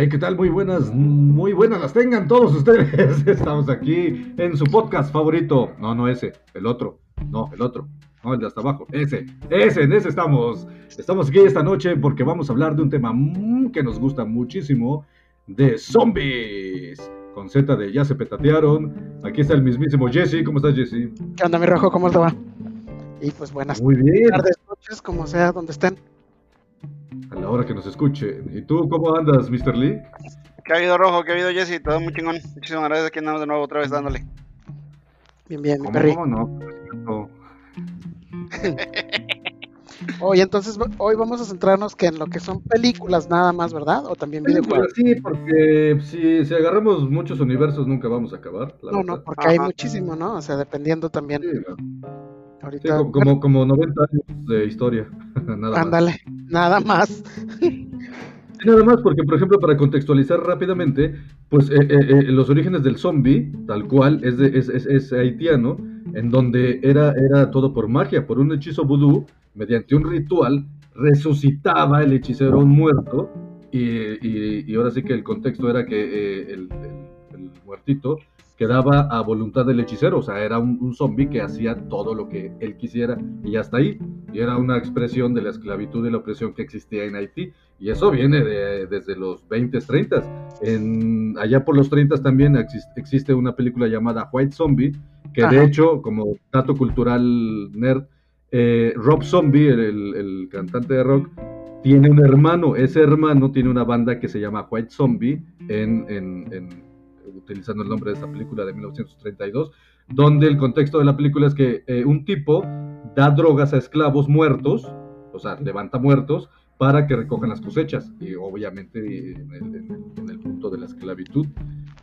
Hey, ¿qué tal? Muy buenas, muy buenas las tengan todos ustedes. Estamos aquí en su podcast favorito. No, no ese, el otro. No, el otro. No, el de hasta abajo. Ese, ese, en ese estamos. Estamos aquí esta noche porque vamos a hablar de un tema mm, que nos gusta muchísimo, de zombies. Con Z de ya se petatearon. Aquí está el mismísimo Jesse. ¿Cómo estás, Jesse? ¿Qué onda, mi rojo? ¿Cómo te va? Y pues buenas Muy bien. tardes, noches, como sea, donde estén. A la hora que nos escuchen. ¿Y tú cómo andas, Mr. Lee? ¿Qué ha habido Rojo? ¿Qué ha habido Jesse? Todo muy chingón. Muchísimas gracias. Aquí andamos de nuevo otra vez dándole. Bien, bien, mi ¿Cómo, perri. cómo no? No. Oye, entonces hoy vamos a centrarnos que en lo que son películas nada más, ¿verdad? O también videojuegos. Sí, porque si, si agarramos muchos universos nunca vamos a acabar. la No, verdad. no, porque hay muchísimo, ¿no? O sea, dependiendo también. Sí, no. Ahorita, como, como, como 90 años de historia. Nada más. ándale, nada más. Nada más porque, por ejemplo, para contextualizar rápidamente, pues eh, eh, eh, los orígenes del zombie, tal cual, es, de- es, es- es haitiano, en donde era, era todo por magia, por un hechizo vudú, mediante un ritual, resucitaba el hechicero muerto, y, y- y ahora sí que el contexto era que eh, el, el- el muertito quedaba a voluntad del hechicero, o sea, era un, un zombie que hacía todo lo que él quisiera, y hasta ahí, y era una expresión de la esclavitud y la opresión que existía en Haití. Y eso viene de- desde los 20s, 30s. En, allá por los 30s también exis- existe una película llamada White Zombie, que de Ajá. hecho, como dato cultural nerd, eh, Rob Zombie, el, el- el cantante de rock, tiene un hermano. Ese hermano tiene una banda que se llama White Zombie, en, en- en- utilizando el nombre de esa película de 1932, donde el contexto de la película es que eh, un tipo da drogas a esclavos muertos, o sea, levanta muertos, para que recojan las cosechas, y obviamente en el, en el- punto de la esclavitud.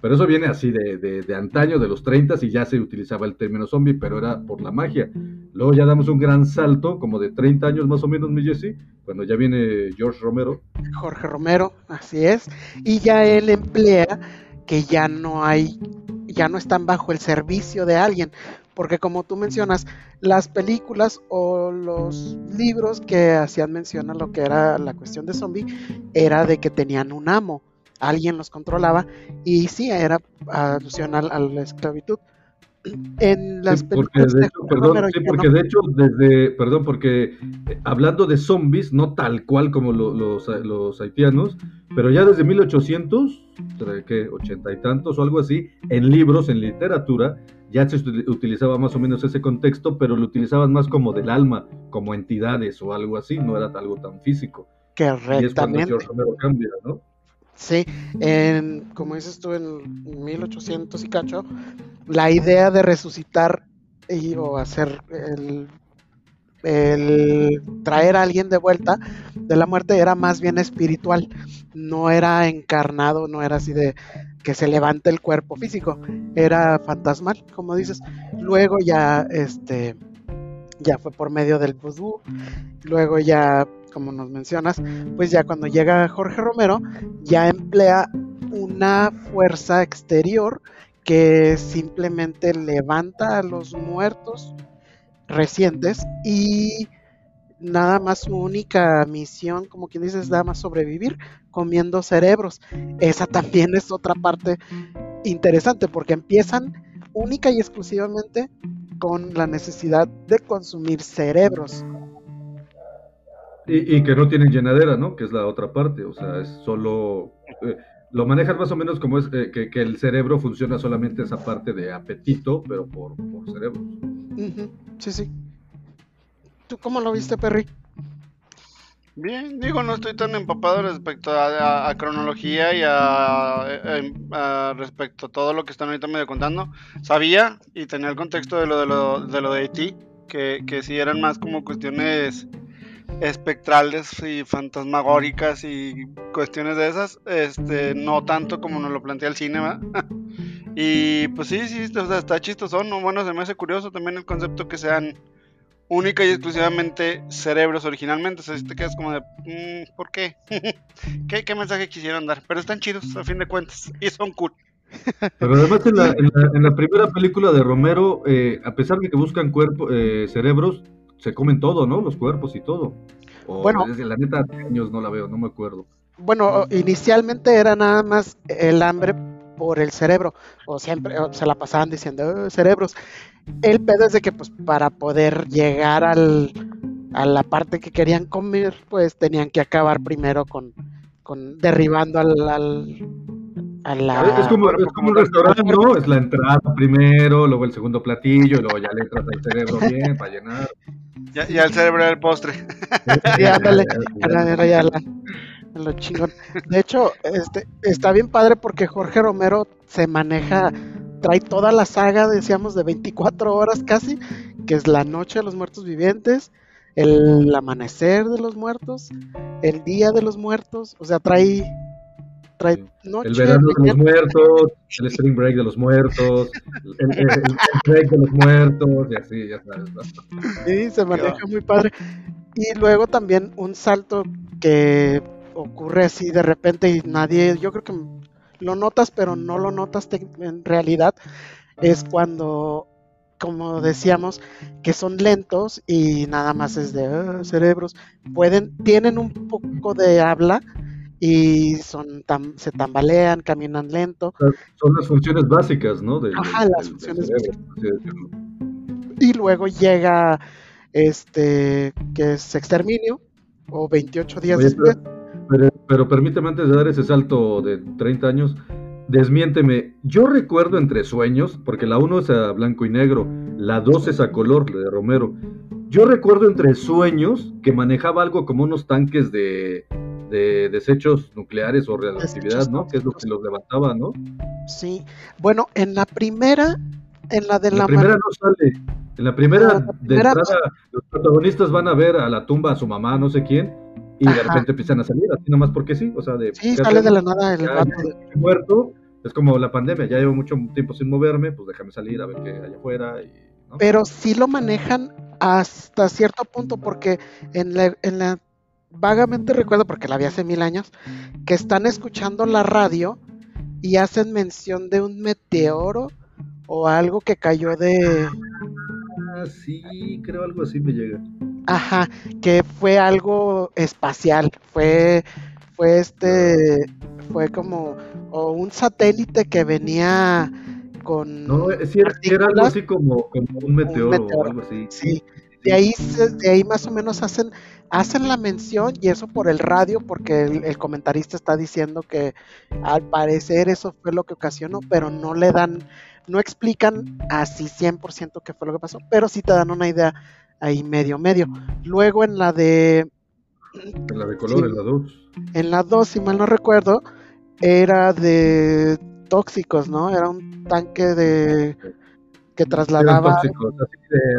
Pero eso viene así de, de- de antaño, de los 30 y ya se utilizaba el término zombie, pero era por la magia. Luego ya damos un gran salto, como de 30 años más o menos, mi Jesse, cuando ya viene George Romero. Jorge Romero, así es. Y ya él emplea que ya no hay, ya no están bajo el servicio de alguien. Porque como tú mencionas, las películas o los libros que hacían mención a lo que era la cuestión de zombie, era de que tenían un amo, alguien los controlaba, y sí, era alusión al- a, la esclavitud. En las Sí, porque películas de hecho, perdón, Romero sí, porque no. de hecho, desde, perdón, porque eh, hablando de zombies, no tal cual como lo- los, los haitianos, pero ya desde 1800, ¿será que 80 y tantos o algo así, en libros, en literatura, ya se util- utilizaba más o menos ese contexto, pero lo utilizaban más como del alma, como entidades o algo así, no era algo tan físico. Y es cuando Correctamente. George Romero cambia, ¿no? Sí, en, como dices tú, en 1800 y cacho, la idea de resucitar y, o hacer el, el traer a alguien de vuelta de la muerte era más bien espiritual, no era encarnado, no era así de que se levante el cuerpo físico, era fantasmal, como dices. Luego ya, este, ya fue por medio del vudú, luego ya, como nos mencionas, pues ya cuando llega Jorge Romero, ya emplea una fuerza exterior que simplemente levanta a los muertos recientes y nada más su única misión, como quien dice, es nada más sobrevivir comiendo cerebros. Esa también es otra parte interesante porque empiezan única y exclusivamente con la necesidad de consumir cerebros. Y, que no tienen llenadera, ¿no? Que es la otra parte, o sea, es solo... eh, lo manejan más o menos como es eh, que, que el cerebro funciona solamente esa parte de apetito, pero por, por cerebros. Sí, sí. ¿Tú cómo lo viste, Perry? Bien, digo, no estoy tan empapado respecto a, a- a cronología y a, a- a- respecto a todo lo que están ahorita medio contando. Sabía y tenía el contexto de lo de, lo, de, lo de Haití, que, que sí eran más como cuestiones espectrales y fantasmagóricas y cuestiones de esas, este, no tanto como nos lo plantea el cine, y pues sí, sí, o sea, está chistoso, ¿no? Bueno, se me hace curioso también el concepto que sean única y exclusivamente cerebros originalmente. O sea, si te quedas como de, mm, ¿por qué? qué? ¿Qué mensaje quisieron dar? Pero están chidos, a fin de cuentas, y son cool. Pero además en la, en la, en la primera película de Romero, eh, a pesar de que buscan cuerpo, eh, cerebros, se comen todo, ¿no? Los cuerpos y todo. O, Bueno. es que la neta, hace años no la veo, no me acuerdo. bueno, inicialmente era nada más el hambre por el cerebro, o siempre se la pasaban diciendo "Oh, cerebros. El pedo es de que pues para poder llegar al, a la parte que querían comer, pues tenían que acabar primero con, con derribando al, al- a la... Es como, es como un restaurante, ¿no? Es la entrada primero, luego el segundo platillo, y luego ya le entras al cerebro bien para llenar. Ya, ya el cerebro era el postre. Era, era ya la- lo chingón. De hecho, este, está bien padre porque Jorge Romero se maneja, trae toda la saga, decíamos, de 24 horas casi, que es la noche de los muertos vivientes, el amanecer de los muertos, el día de los muertos, o sea, trae, trae noche, El verano de los muertos, el spring break de los muertos, el, el- el- el break de los muertos, y así, ya sabes. ¿no? Sí, se maneja muy padre. Y luego también un salto que ocurre así de repente y nadie, yo creo que lo notas, pero no lo notas en realidad, es cuando, como decíamos, que son lentos y nada más es de "Ah, cerebros. Pueden, tienen un poco de habla y son tam- se tambalean, caminan lento. Son las funciones básicas, ¿no? Del- Ajá, las del funciones decirlo. y luego llega este que es exterminio o 28 días Oye, después. Pero, pero permíteme antes de dar ese salto de 30 años, desmiénteme. Yo recuerdo entre sueños, porque la 1 es a blanco y negro, la 2 es a color, la de Romero. Yo recuerdo entre sueños que manejaba algo como unos tanques de, de desechos nucleares o radioactividad, ¿no? Que es lo que los levantaba, ¿no? Sí. Bueno, en la primera, en la de la, la primera no sale. En la primera, la de primera entrada, los protagonistas van a ver a la tumba a su mamá, no sé quién, y de repente empiezan a salir, así nomás porque sí, o sea, de... Sí, ¿qué sale de la nada el de- muerto, es como la pandemia, ya llevo mucho tiempo sin moverme, pues déjame salir a ver qué hay afuera y... ¿no? Pero sí lo manejan hasta cierto punto porque en la, en la vagamente recuerdo porque la vi hace mil años que están escuchando la radio y hacen mención de un meteoro o algo que cayó de Ah, sí, creo algo así me llega. Ajá, que fue algo espacial, fue, fue este, fue como, o un satélite que venía con, No, sí, era, algo así como, como un meteoro, meteoro, o algo así. sí, de ahí, de ahí más o menos hacen, hacen la mención y eso por el radio, porque el, el comentarista está diciendo que al parecer eso fue lo que ocasionó, pero no le dan, no explican así 100% qué fue lo que pasó, pero sí te dan una idea ahí medio medio. Luego en la de En la de color, Sí. en la 2. En la 2, si mal no recuerdo, era de tóxicos, ¿no? Era un tanque de que trasladaba, de,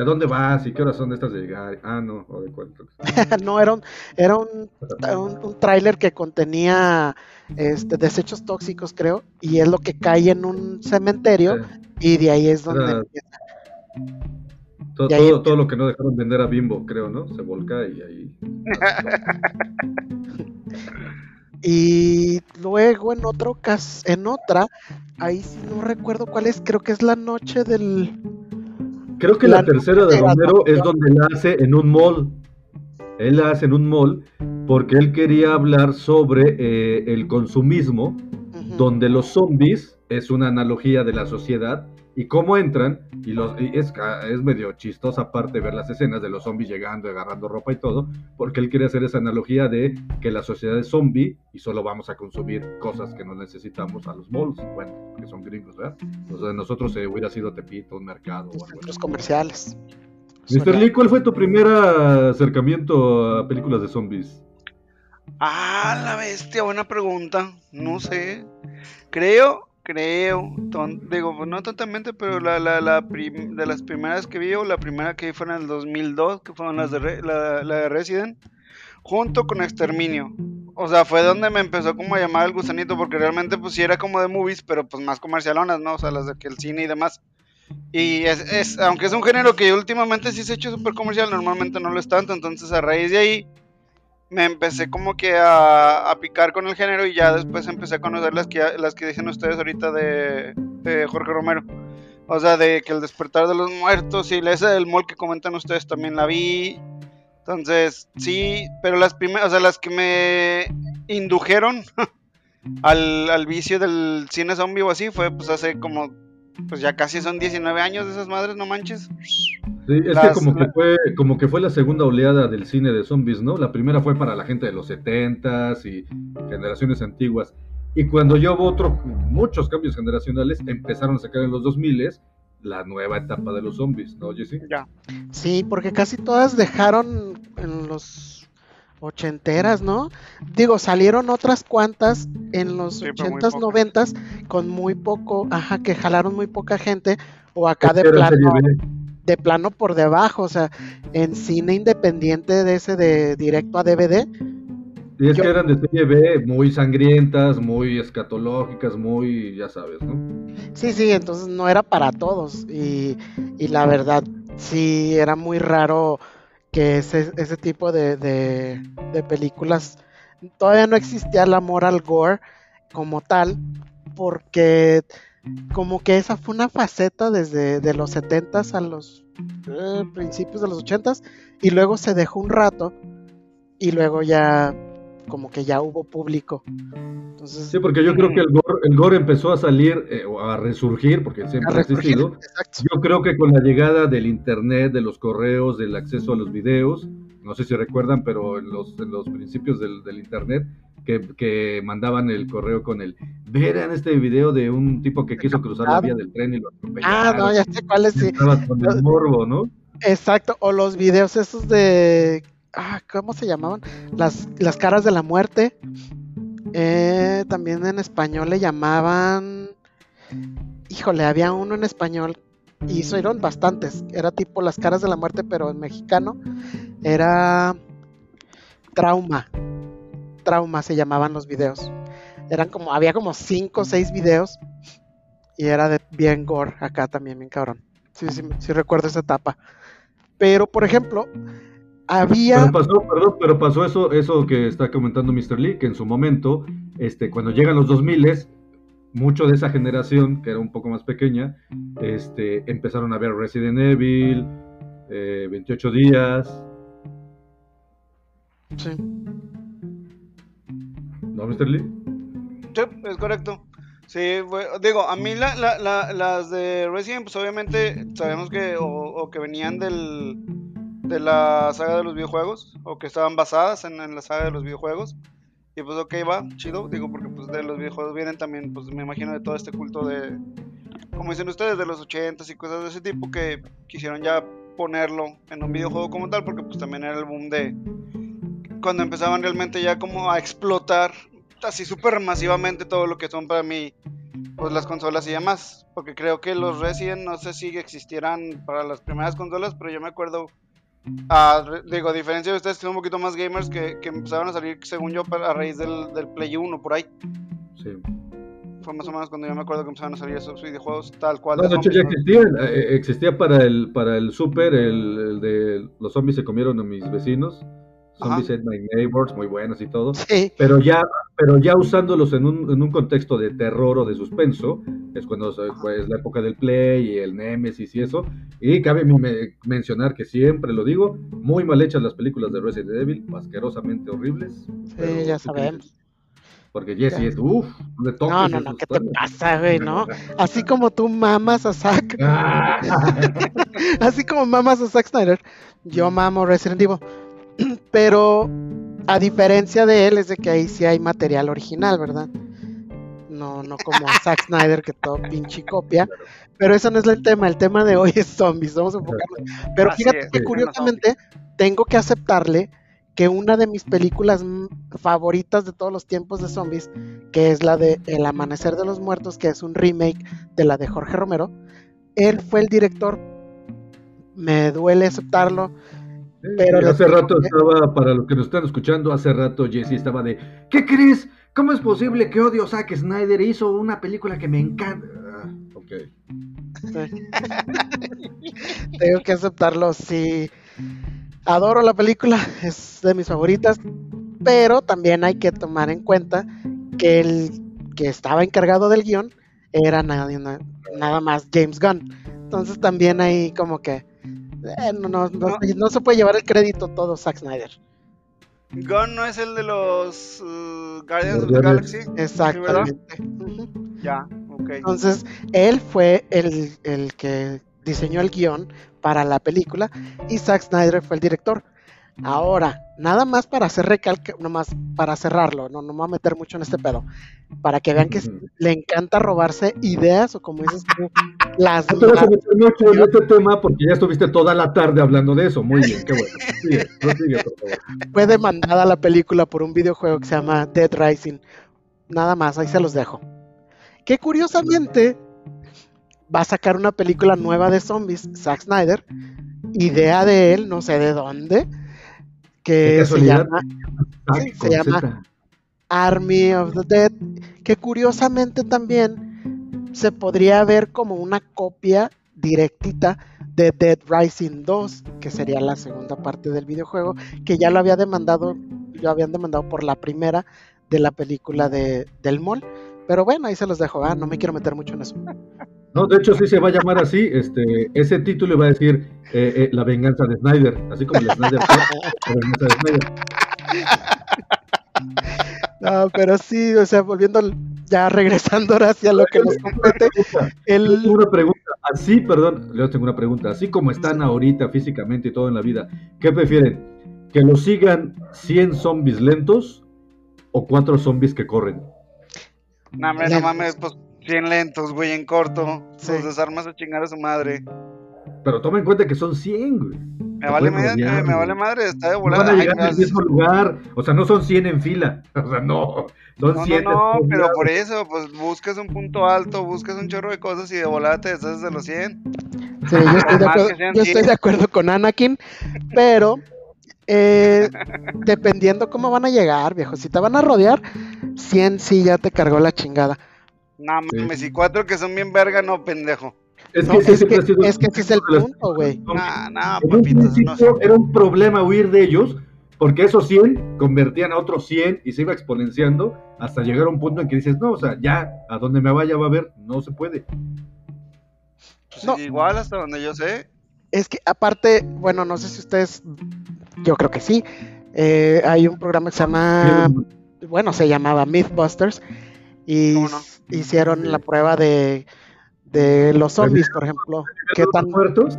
¿a dónde vas y qué horas son estas de llegar? Ah, no, o de cuál. no era un, era un, un, un tráiler que contenía este desechos tóxicos, creo, y es lo que cae en un cementerio y de ahí es donde Era- empieza. Todo, ahí todo, todo lo que no dejaron vender a Bimbo, creo, ¿no? Se volca y ahí. Y luego en otro cas en otra, ahí sí no recuerdo cuál es, creo que es la noche del Creo que La la, tercera de la Romero es donde la hace en un mall. Él la hace en un mall porque él quería hablar sobre eh, el consumismo, donde los zombies es una analogía de la sociedad y cómo entran. Y, los, y es, ca- es medio chistosa aparte ver las escenas de los zombies llegando, agarrando ropa y todo, porque él quiere hacer esa analogía de que la sociedad es zombie y solo vamos a consumir cosas que no necesitamos a los malls. Bueno, que son gringos, ¿verdad? Sea, nosotros eh, hubiera sido Tepito, un mercado o algo así. centros comerciales. Mr. Lee, ¿cuál fue tu primer acercamiento a películas de zombies? Ah, la bestia, buena pregunta. No sé. Creo, creo, ton- digo, no totalmente, pero la, la, la de las primeras que vi, o la primera que vi fue en el 2002, que fueron las de Re- la de Resident, junto con Exterminio. O sea, fue donde me empezó como a llamar el gusanito, porque realmente pues sí era como de movies, pero pues más comercialonas, ¿no? O sea, las de que el cine y demás. Y es, es, aunque es un género que últimamente sí se ha hecho súper comercial, normalmente no lo es tanto, entonces a raíz de ahí me empecé como que a, a picar con el género y ya después empecé a conocer las que, las que dicen ustedes ahorita de, de Jorge Romero. O sea, de que el despertar de los muertos y esa del mall que comentan ustedes también la vi. Entonces, sí, pero las primeras, o sea, las que me indujeron al, al vicio del cine zombie o así fue pues hace como, pues ya casi son 19 años de esas madres, no manches. Sí, es Las- que como que fue como que fue la segunda oleada del cine de zombies, ¿no? La primera fue para la gente de los 70s y generaciones antiguas. Y cuando ya hubo otro, muchos cambios generacionales, empezaron a sacar en los 2000s la nueva etapa de los zombies, ¿no, Jesse? Ya. Sí, porque casi todas dejaron en los ochenteras, ¿no? Digo, salieron otras cuantas en los Sí, ochentas, noventas, con muy poco, ajá, que jalaron muy poca gente, o acá de plano, de plano por debajo, o sea, en cine independiente de ese de directo a DVD, Y es Yo- que eran de serie B, muy sangrientas, muy escatológicas, muy, ya sabes, ¿no? Sí, sí, entonces no era para todos. Y, y la verdad, sí, era muy raro que ese, tipo de, de- películas, todavía no existía el amor al gore como tal, porque como que esa fue una faceta desde de los 70s a los eh, principios de los 80s, y luego se dejó un rato, y luego ya, como que ya hubo público. Entonces, Sí, porque yo creo que el gore, el gore empezó a salir eh, o a resurgir, porque siempre ha existido. exacto. Yo creo que con la llegada del internet, de los correos, del acceso a los videos, no sé si recuerdan, pero en los, en los principios del, del internet, que, que mandaban el correo con el, verán este video de un tipo que quiso cruzar la vía del tren y lo Ah, atropellaron. no, ya sé cuál es, sí. Estaba con el morbo, ¿no? Exacto, o los videos esos de... Ah, ¿cómo se llamaban? Las, las caras de la muerte. Eh, también en español le llamaban... Híjole, había uno en español y fueron bastantes. Era tipo las caras de la muerte, pero en mexicano. Era... Trauma. Trauma se llamaban los videos. Eran como, había como cinco o seis videos. Y era de bien gore acá también, bien cabrón. Sí, sí, sí recuerdo esa etapa. Pero, por ejemplo, había... Pero pasó, perdón, pero pasó eso, eso que está comentando Mr. Lee, que en su momento, este, cuando llegan los 2000 mucho de esa generación, que era un poco más pequeña, este, empezaron a ver Resident Evil, eh, 28 días, Sí. ¿no, Mr. Lee? Sí, es correcto. Sí, digo, a mí la- la- la- las de Resident, pues obviamente sabemos que o, o que venían del, de la saga de los videojuegos, o que estaban basadas en, en la saga de los videojuegos. Y pues ok, va, chido, digo, porque pues de los videojuegos vienen también, pues me imagino de todo este culto de, como dicen ustedes, de los 80s y cosas de ese tipo que quisieron ya ponerlo en un videojuego como tal, porque pues también era el boom de cuando empezaban realmente ya como a explotar así súper masivamente todo lo que son para mí pues las consolas y demás porque creo que los Resident no sé si existieran para las primeras consolas pero yo me acuerdo re- digo a diferencia de ustedes que son un poquito más gamers que, que empezaron a salir según yo a raíz del, del Play 1 por ahí. Sí. fue más o menos cuando yo me acuerdo que empezaron a salir esos videojuegos tal cual. No, de de hecho ya existía, eh, existía para el, para el Super, el, el de los zombies se comieron a mis vecinos, Zombies. Ate My Neighbors, muy buenos y todo. Sí, Pero ya, pero ya usándolos en un, en un contexto de terror o de suspenso, es cuando se- pues, la época del Play y el Nemesis y eso. Y cabe me- mencionar que siempre lo digo, muy mal hechas las películas de Resident Evil, asquerosamente horribles. pero- ya sabemos. Porque Jesse es, uff, le toques No, no, no, ¿qué te pasa, güey, no? Así como tú mamas a Zack, Ah. así como mamas a Zack Snyder, yo mamo Resident Evil. Pero a diferencia de él es de que ahí sí hay material original, ¿verdad? No, no como Zack Snyder que todo pinche copia. Pero eso no es el tema, el tema de hoy es zombies, vamos a enfocarnos. Pero Así fíjate es, que curiosamente tengo que aceptarle que una de mis películas mm, favoritas de todos los tiempos de zombies, que es la de El Amanecer de los Muertos, que es un remake de la de Jorge Romero, él fue el director. Me duele aceptarlo. Pero Sí, les hace rato estaba, para los que nos están escuchando, hace rato Jesse estaba de, ¿qué crees? ¿Cómo es posible que odio a Zack Snyder? Hizo una película que me encanta. Ah, ok. Tengo que aceptarlo, sí. Adoro la película, es de mis favoritas, pero también hay que tomar en cuenta que el que estaba encargado del guion era nada, na- nada más James Gunn. Entonces también hay como que eh, no, no, no- No. no se puede llevar el crédito todo Zack Snyder. Gunn no es el de los uh, Guardians of the Guardianes. Galaxy. Exactamente. Ya, ok. Entonces, él fue el, el que diseñó el guion para la película y Zack Snyder fue el director. Ahora, nada más para hacer recalque, nomás para cerrarlo, no, no me voy a meter mucho en este pedo, para que vean que le encanta robarse ideas o como dices tú, las... No te vas a meter mucho en este tema porque ya estuviste toda la tarde hablando de eso. Muy bien, qué bueno. Sigue, prosigue, por favor. fue demandada la película por un videojuego que se llama Dead Rising. Nada más, ahí se los dejo. Que curiosamente va a sacar una película nueva de zombies, Zack Snyder, idea de él, no sé de dónde, que se llama Sí, se llama-. Army of the Dead, que curiosamente también se podría ver como una copia directita de Dead Rising 2, que sería la segunda parte del videojuego, que ya lo había demandado, lo habían demandado por la primera de la película de, del mall. Pero bueno, ahí se los dejo, ¿ah? no me quiero meter mucho en eso. No, de hecho sí se va a llamar así. Este, ese título va a decir eh, eh, La venganza de Snyder, así como el Snyder La venganza de Snyder. No, pero sí, o sea, volviendo ya regresando ahora hacia lo que nos compete, Yo el, tengo una pregunta, así, perdón, yo tengo una pregunta, así como están ahorita físicamente y todo en la vida, ¿qué prefieren? ¿Que los sigan 100 zombies lentos o 4 zombies que corren? No, hombre, no mames, pues 100 lentos, güey, en corto. Sí. Los desarmas a chingar a su madre. Pero toma en cuenta que son 100, güey. Me vale, madre, rodear, me vale madre, está de No volada. van a al no, mismo lugar, o sea, no son 100 en fila, o sea, no, son No, 100 no, no, pero por eso, pues buscas un punto alto, buscas un chorro de cosas y de volada te deshaces de los 100. Sí, yo estoy, de acuerdo, yo estoy 100. de acuerdo con Anakin, pero eh, dependiendo cómo van a llegar, viejo. Si te van a rodear, 100 sí ya te cargó la chingada. No Sí. mames, y cuatro que son bien verga, no, pendejo. Es que ese es, siempre que, ha sido es que ese es el punto, güey. No, no, papitos, no sé. era un problema huir de ellos, porque esos 100 convertían a otros 100 y se iba exponenciando hasta llegar a un punto en que dices, no, o sea, ya, a donde me vaya va a haber, no se puede. Pues no. Igual hasta donde yo sé. Es que aparte, bueno, no sé si ustedes, yo creo que sí. eh, hay un programa que se llama, bueno, se llamaba Mythbusters y ¿Cómo no? Hicieron la prueba de, de los zombies, por ejemplo. ¿Qué ¿Los tan, muertos?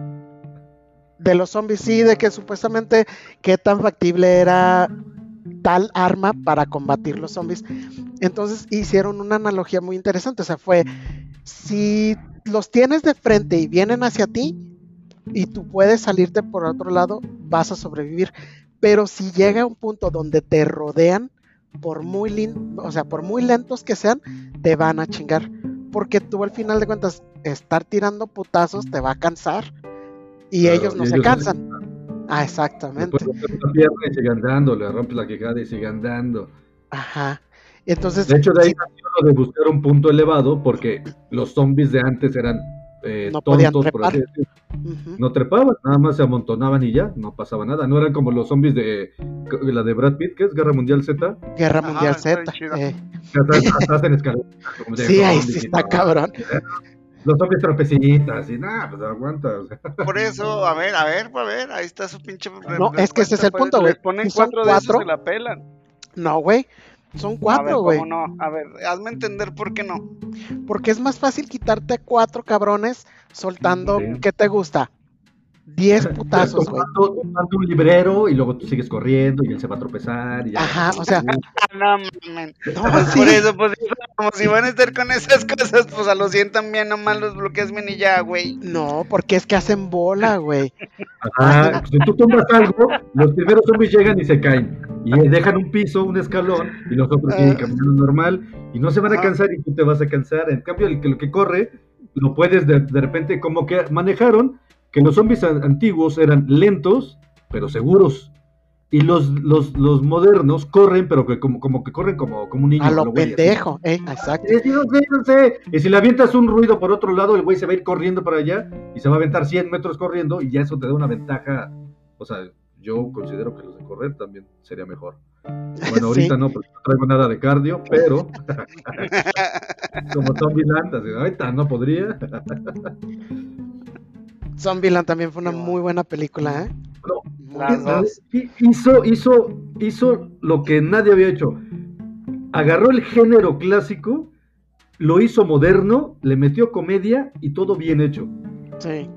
de los zombies, sí, de que supuestamente qué tan factible era tal arma para combatir los zombies. Entonces hicieron una analogía muy interesante, o sea, fue, si los tienes de frente y vienen hacia ti y tú puedes salirte por otro lado, vas a sobrevivir. Pero si llega un punto donde te rodean, por muy lin- o sea, por muy lentos que sean, te van a chingar. Porque tú al final de cuentas, estar tirando putazos te va a cansar. Y Claro, ellos no y se ellos- cansan. Ah, exactamente. La pierna y sigue andando, le rompes la quejada y sigue andando. Ajá. Entonces, De hecho, de ahí sí, nació lo de buscar un punto elevado, porque los zombies de antes eran eh, No podían tontos, por así ujú, No trepaban, nada más se amontonaban y ya, no pasaba nada. No eran como los zombies de la de Brad Pitt, que es Guerra Mundial Z, Guerra Mundial Z. eh. Sí, ahí sí y está no. cabrón. Los zombies tropecitas y nada, pues aguanta. o sea. Por eso, a ver, a ver, a ver, ahí está su pinche. No, es que ese es el punto, güey. Ponen son cuatro de esos cuatro, se la pelan. No, güey. Son cuatro, güey. ¿cómo no? A ver, hazme entender por qué no. Porque es más fácil quitarte a cuatro cabrones soltando, Sí. ¿qué te gusta? Diez putazos, güey. Tomando, tomando un librero y luego tú sigues corriendo y él se va a tropezar. Y ya. Ajá, o sea, Ah, no, mamen. no, Pues sí. por eso, pues como si van a estar con esas cosas, pues a los 100 también nomás los bloqueas bien y ya, güey. No, porque es que hacen bola, güey. Ajá, si tú tomas algo, los primeros zombies llegan y se caen. Y dejan un piso, un escalón, y los otros siguen Ah. caminando normal. Y no se van a Ajá. cansar y tú te vas a cansar. En cambio, el que, lo que corre, lo puedes de, de repente, como que manejaron que los zombies an- antiguos eran lentos, pero seguros. Y los, los, los modernos corren, pero que como, como que corren como, como un niño. A lo lo pendejo, eh, exacto. Sí, sí, no sé, no sé. Y si le avientas un ruido por otro lado, el güey se va a ir corriendo para allá y se va a aventar 100 metros corriendo y ya eso te da una ventaja. O sea, yo considero que los de correr también sería mejor. Bueno, ahorita Sí. no, porque no traigo nada de cardio, pero como Tommy Lantas, ahorita no podría. Zombieland también fue una muy buena película, ¿eh? No, dos. Hizo, hizo hizo lo que nadie había hecho. Agarró el género clásico, lo hizo moderno, le metió comedia y todo bien hecho. Sí.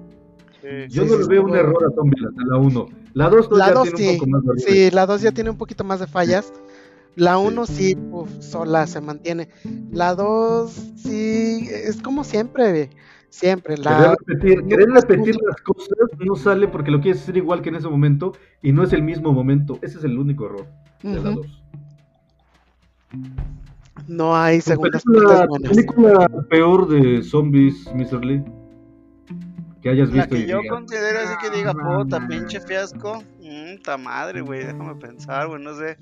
Yo Sí, no sí, le veo un bueno. error a Zombieland, a la 1. La 2 La todavía 2 tiene sí, un poco más de sí, la 2 ya tiene un poquito más de fallas. La 1 sí, uf, sola se mantiene. La 2 sí, es como siempre, siempre. Querer La, repetir, no querer repetir las cosas no sale porque lo quieres hacer igual que en ese momento y no es el mismo momento. Ese es el único error de la Ujú, 2. no hay segundas película, buenas. película peor de zombies, Mr. Lee, que hayas La visto que y yo considero así que diga, "Ah, puta, pinche fiasco. Mmm, ta madre, güey, déjame pensar, güey, no sé.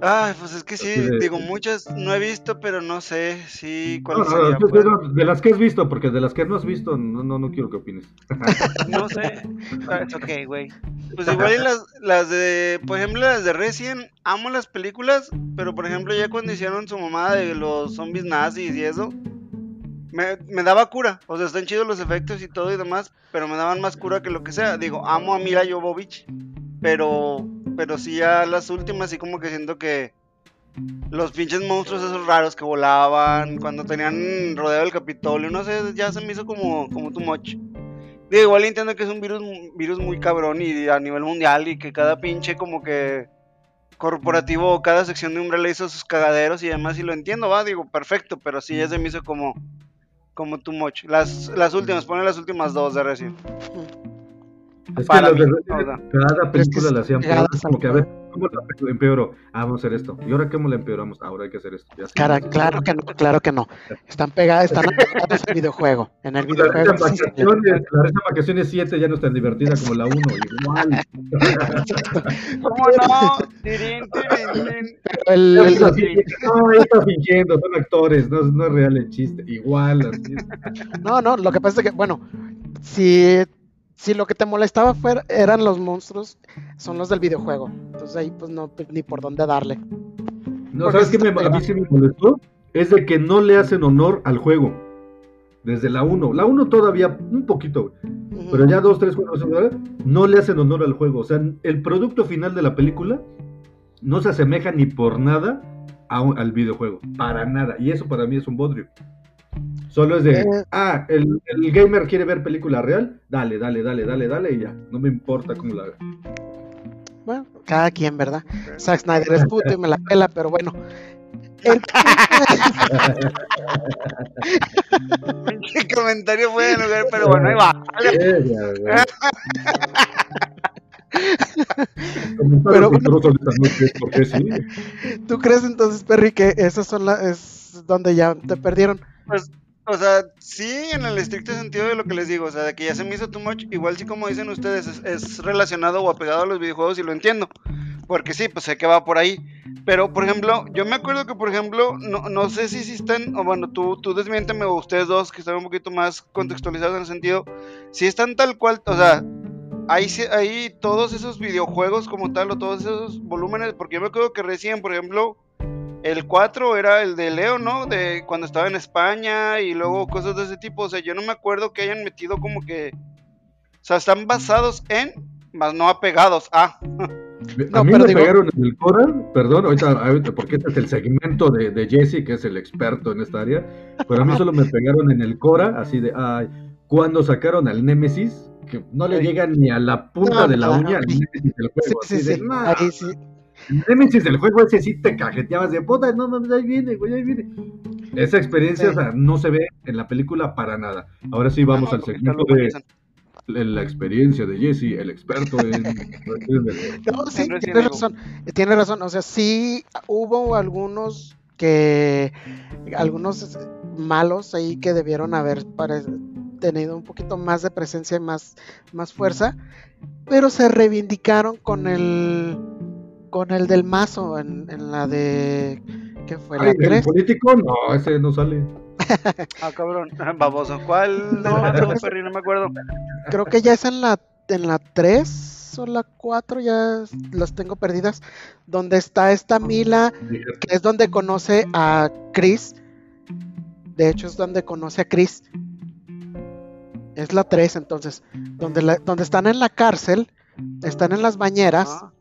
Ay, pues es que sí, de- digo, muchas no he visto, pero no sé, sí, No, cuál no, sería, no, pues. no, de las que has visto, porque de las que no has visto, no, no, no quiero que opines. No sé. Ah, it's okay, güey. Pues igual y las, las de, por ejemplo, las de Resident, amo las películas, pero por ejemplo ya cuando hicieron su mamada de los zombies nazis y eso, me, me daba cura. O sea, están chidos los efectos y todo y demás, pero me daban más cura que lo que sea. Digo, amo a Mila Jovovich, pero, pero sí ya las últimas sí como que siento que los pinches monstruos esos raros que volaban, cuando tenían rodeado el Capitolio, no sé, ya se me hizo como, como too much. Digo, igual entiendo que es un virus, virus muy cabrón y a nivel mundial y que cada pinche como que corporativo, cada sección de Umbrella hizo sus cagaderos y demás y lo entiendo, va, digo, perfecto, pero sí ya se me hizo como, como too much. Las, las últimas, ponen las últimas dos de Resident. Es Para mí, cada película es la hacían como que, a ver, ¿cómo la empeoró? Ah, vamos a hacer esto. ¿Y ahora cómo la empeoramos? Ahora hay que hacer esto. Cara- claro que no, claro que no. Están pegadas, están pegadas al videojuego. En el La videojuego en sí vacaciones, la risa en vacaciones 7 ya no es tan divertida como la 1. Igual. ¿Cómo no? Tirín, tirín, tirín. el- el-. No, ya está fingiendo, son actores, no, es- no es real el chiste. Igual, así. No, no, lo que pasa es que, bueno, si, si lo que te molestaba fuera, eran los monstruos, son los del videojuego. Entonces ahí pues no, pues, ni por dónde darle. No, Porque ¿sabes qué me, a mí sí me molestó? Es de que no le hacen honor al juego. Desde la 1. La 1 todavía un poquito. Ujú. pero ya 2, 3, 4, 5, no le hacen honor al juego. O sea, el producto final de la película no se asemeja ni por nada a al videojuego. Para nada. Y eso para mí es un bodrio. Solo es de, Eh. ah, el, el gamer quiere ver película real, dale, dale, dale, dale, dale y ya. No me importa cómo la haga. Bueno, cada quien, ¿verdad? Zack Snyder es puto y me la pela, pero bueno. El Pinche comentario fue en lugar, pero bueno, ahí va. Pero bueno. de. ¿Tú crees entonces, Perry, que esas son las es donde ya te perdieron? O sea, sí, en el estricto sentido de lo que les digo, o sea, de que ya se me hizo too much, igual sí como dicen ustedes, es, es relacionado o apegado a los videojuegos y lo entiendo, porque sí, pues sé que va por ahí, pero por ejemplo, yo me acuerdo que por ejemplo, no, no sé si están, o bueno, tú, tú desmiénteme o ustedes dos que están un poquito más contextualizados en el sentido, si están tal cual, o sea, hay, hay todos esos videojuegos como tal o todos esos volúmenes, porque yo me acuerdo que recién, por ejemplo, el 4 era el de Leo, ¿no? De cuando estaba en España y luego cosas de ese tipo. O sea, yo no me acuerdo que hayan metido como que. O sea, están basados en, más no apegados a. No, a mí me digo- pegaron en el Cora, perdón, ahorita, ahorita, porque este es el segmento de, de Jesse, que es el experto en esta área, pero a mí solo me pegaron en el Cora, así de, ay, cuando sacaron al Némesis, que no le Ay. llegan ni a la punta No, de la uña al sí. Némesis del juego, sí, de, sí. Sí. El Némesis del juego ese sí te cajeteabas de puta, no mames, ahí viene, güey, ahí viene. Esa experiencia, Sí. o sea, no se ve en la película para nada. Ahora sí vamos No, al segmento de la experiencia de Jesse, el experto en. No, sí, tiene razón. Tiene razón. O sea, sí hubo algunos que. Algunos malos ahí que debieron haber pare- tenido un poquito más de presencia y más, más fuerza. Pero se reivindicaron con el. Con el del mazo en, en la de. ¿Qué fue? La Ay, ¿El 3. político? No, ese no sale. Ah, cabrón. Baboso. ¿Cuál? No, No, que- Perry, no me acuerdo. Creo que ya es en la, en la 3 o la 4, ya las tengo perdidas. Donde está esta Mila. que es donde conoce a Chris. De hecho, es donde conoce a Chris. Es la 3, entonces. Donde, la- donde están en la cárcel, están en las bañeras Ah,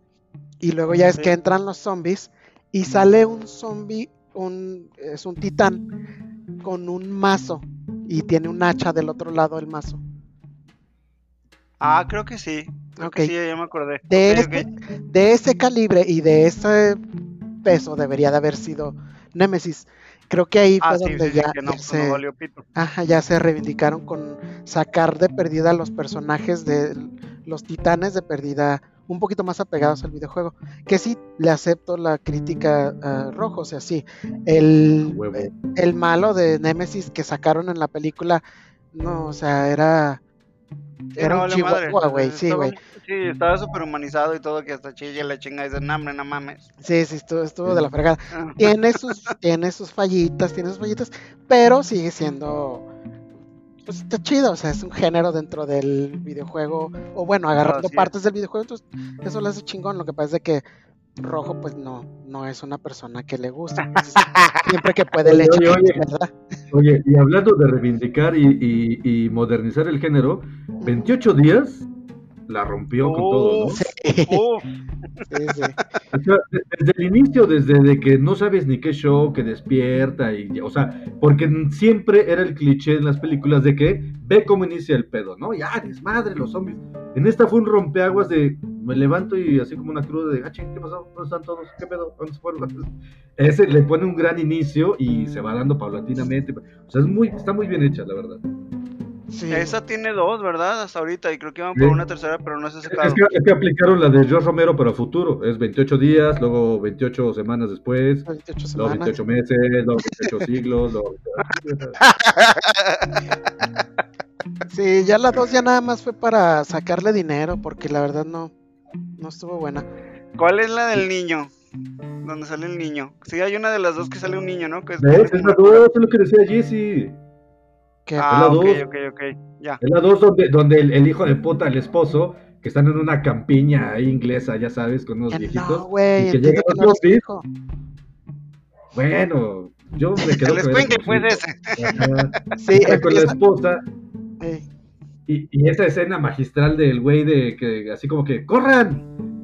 Y luego ya es Sí. que entran los zombies y sale un zombie, un, es un titán con un mazo y tiene un hacha del otro lado del mazo. Ah, creo que sí. Creo Ok. que sí, ya me acordé. De, Ok, este- ok. de ese calibre y de ese peso debería de haber sido Nemesis. Creo que ahí fue Ah, sí, donde sí, sí, ya, que no, ya no se, pito. ajá, ya se reivindicaron con sacar de perdida los personajes de los titanes de perdida un poquito más apegados al videojuego. Que sí, le acepto la crítica a Rojo, o sea, sí, el, Huevo. el malo de Nemesis que sacaron en la película, no, o sea, era... Sí, Era no, un chihuahua, güey, sí, Estaba- güey. Sí, estaba súper humanizado y todo, que hasta chilla la chinga y dice, no, no mames. Sí, sí, estuvo, estuvo de la fregada. Tiene sus, tiene sus fallitas, tiene sus fallitas, pero sigue siendo, pues está chido, o sea, es un género dentro del videojuego, o bueno, agarrando Así es. partes del videojuego, entonces eso lo hace chingón, lo que pasa es que Rojo pues no, no es una persona que le gusta, entonces, siempre que puede le oye, oye. ¿verdad? Oye, y hablando de reivindicar y, y- y modernizar el género, 28 días la rompió con todo, ¿no? Sí, Uf, sí, sí. O sea, de- desde el inicio, desde de que no sabes ni qué show, que despierta, y, o sea, porque siempre era el cliché en las películas de que ve cómo inicia el pedo, ¿no? Ya, desmadre, los zombies. En esta fue un rompeaguas de me levanto y así como una cruda de, ah, ching, ¿qué pasó? ¿Dónde están todos? ¿Qué pedo? ¿Dónde se fueron? Ese le pone un gran inicio y se va dando paulatinamente. O sea, es muy, está muy bien hecha, la verdad. Sí. esa tiene dos, ¿verdad? Hasta ahorita, y creo que iban Sí. por una tercera, pero no se Es que, es que aplicaron la de George Romero, pero a futuro. Es 28 días, luego 28 semanas después, 28 luego semanas. 28 meses, luego 28 siglos, luego... Sí, ya la 2 ya nada más fue para sacarle dinero, porque la verdad no, no estuvo buena. ¿Cuál es la del niño? Donde sale el niño. Sí, hay una de las dos que sale un niño, ¿no? Que es ¿Ves? como Es la una- 2, es lo que decía Jesse. Que Ah, la ok, dos. ok, ok. Ya. Es la 2 donde, donde el, el hijo de puta, el esposo, que están en una campiña ahí inglesa, ya sabes, con unos que viejitos. no, güey, y que llegan que los no zombies. hijo. Bueno, yo me quedo El con escuincle fue ese. Ajá. Sí, con la esposa. eh, Y, y esa escena magistral del güey de que así como que ¡corran!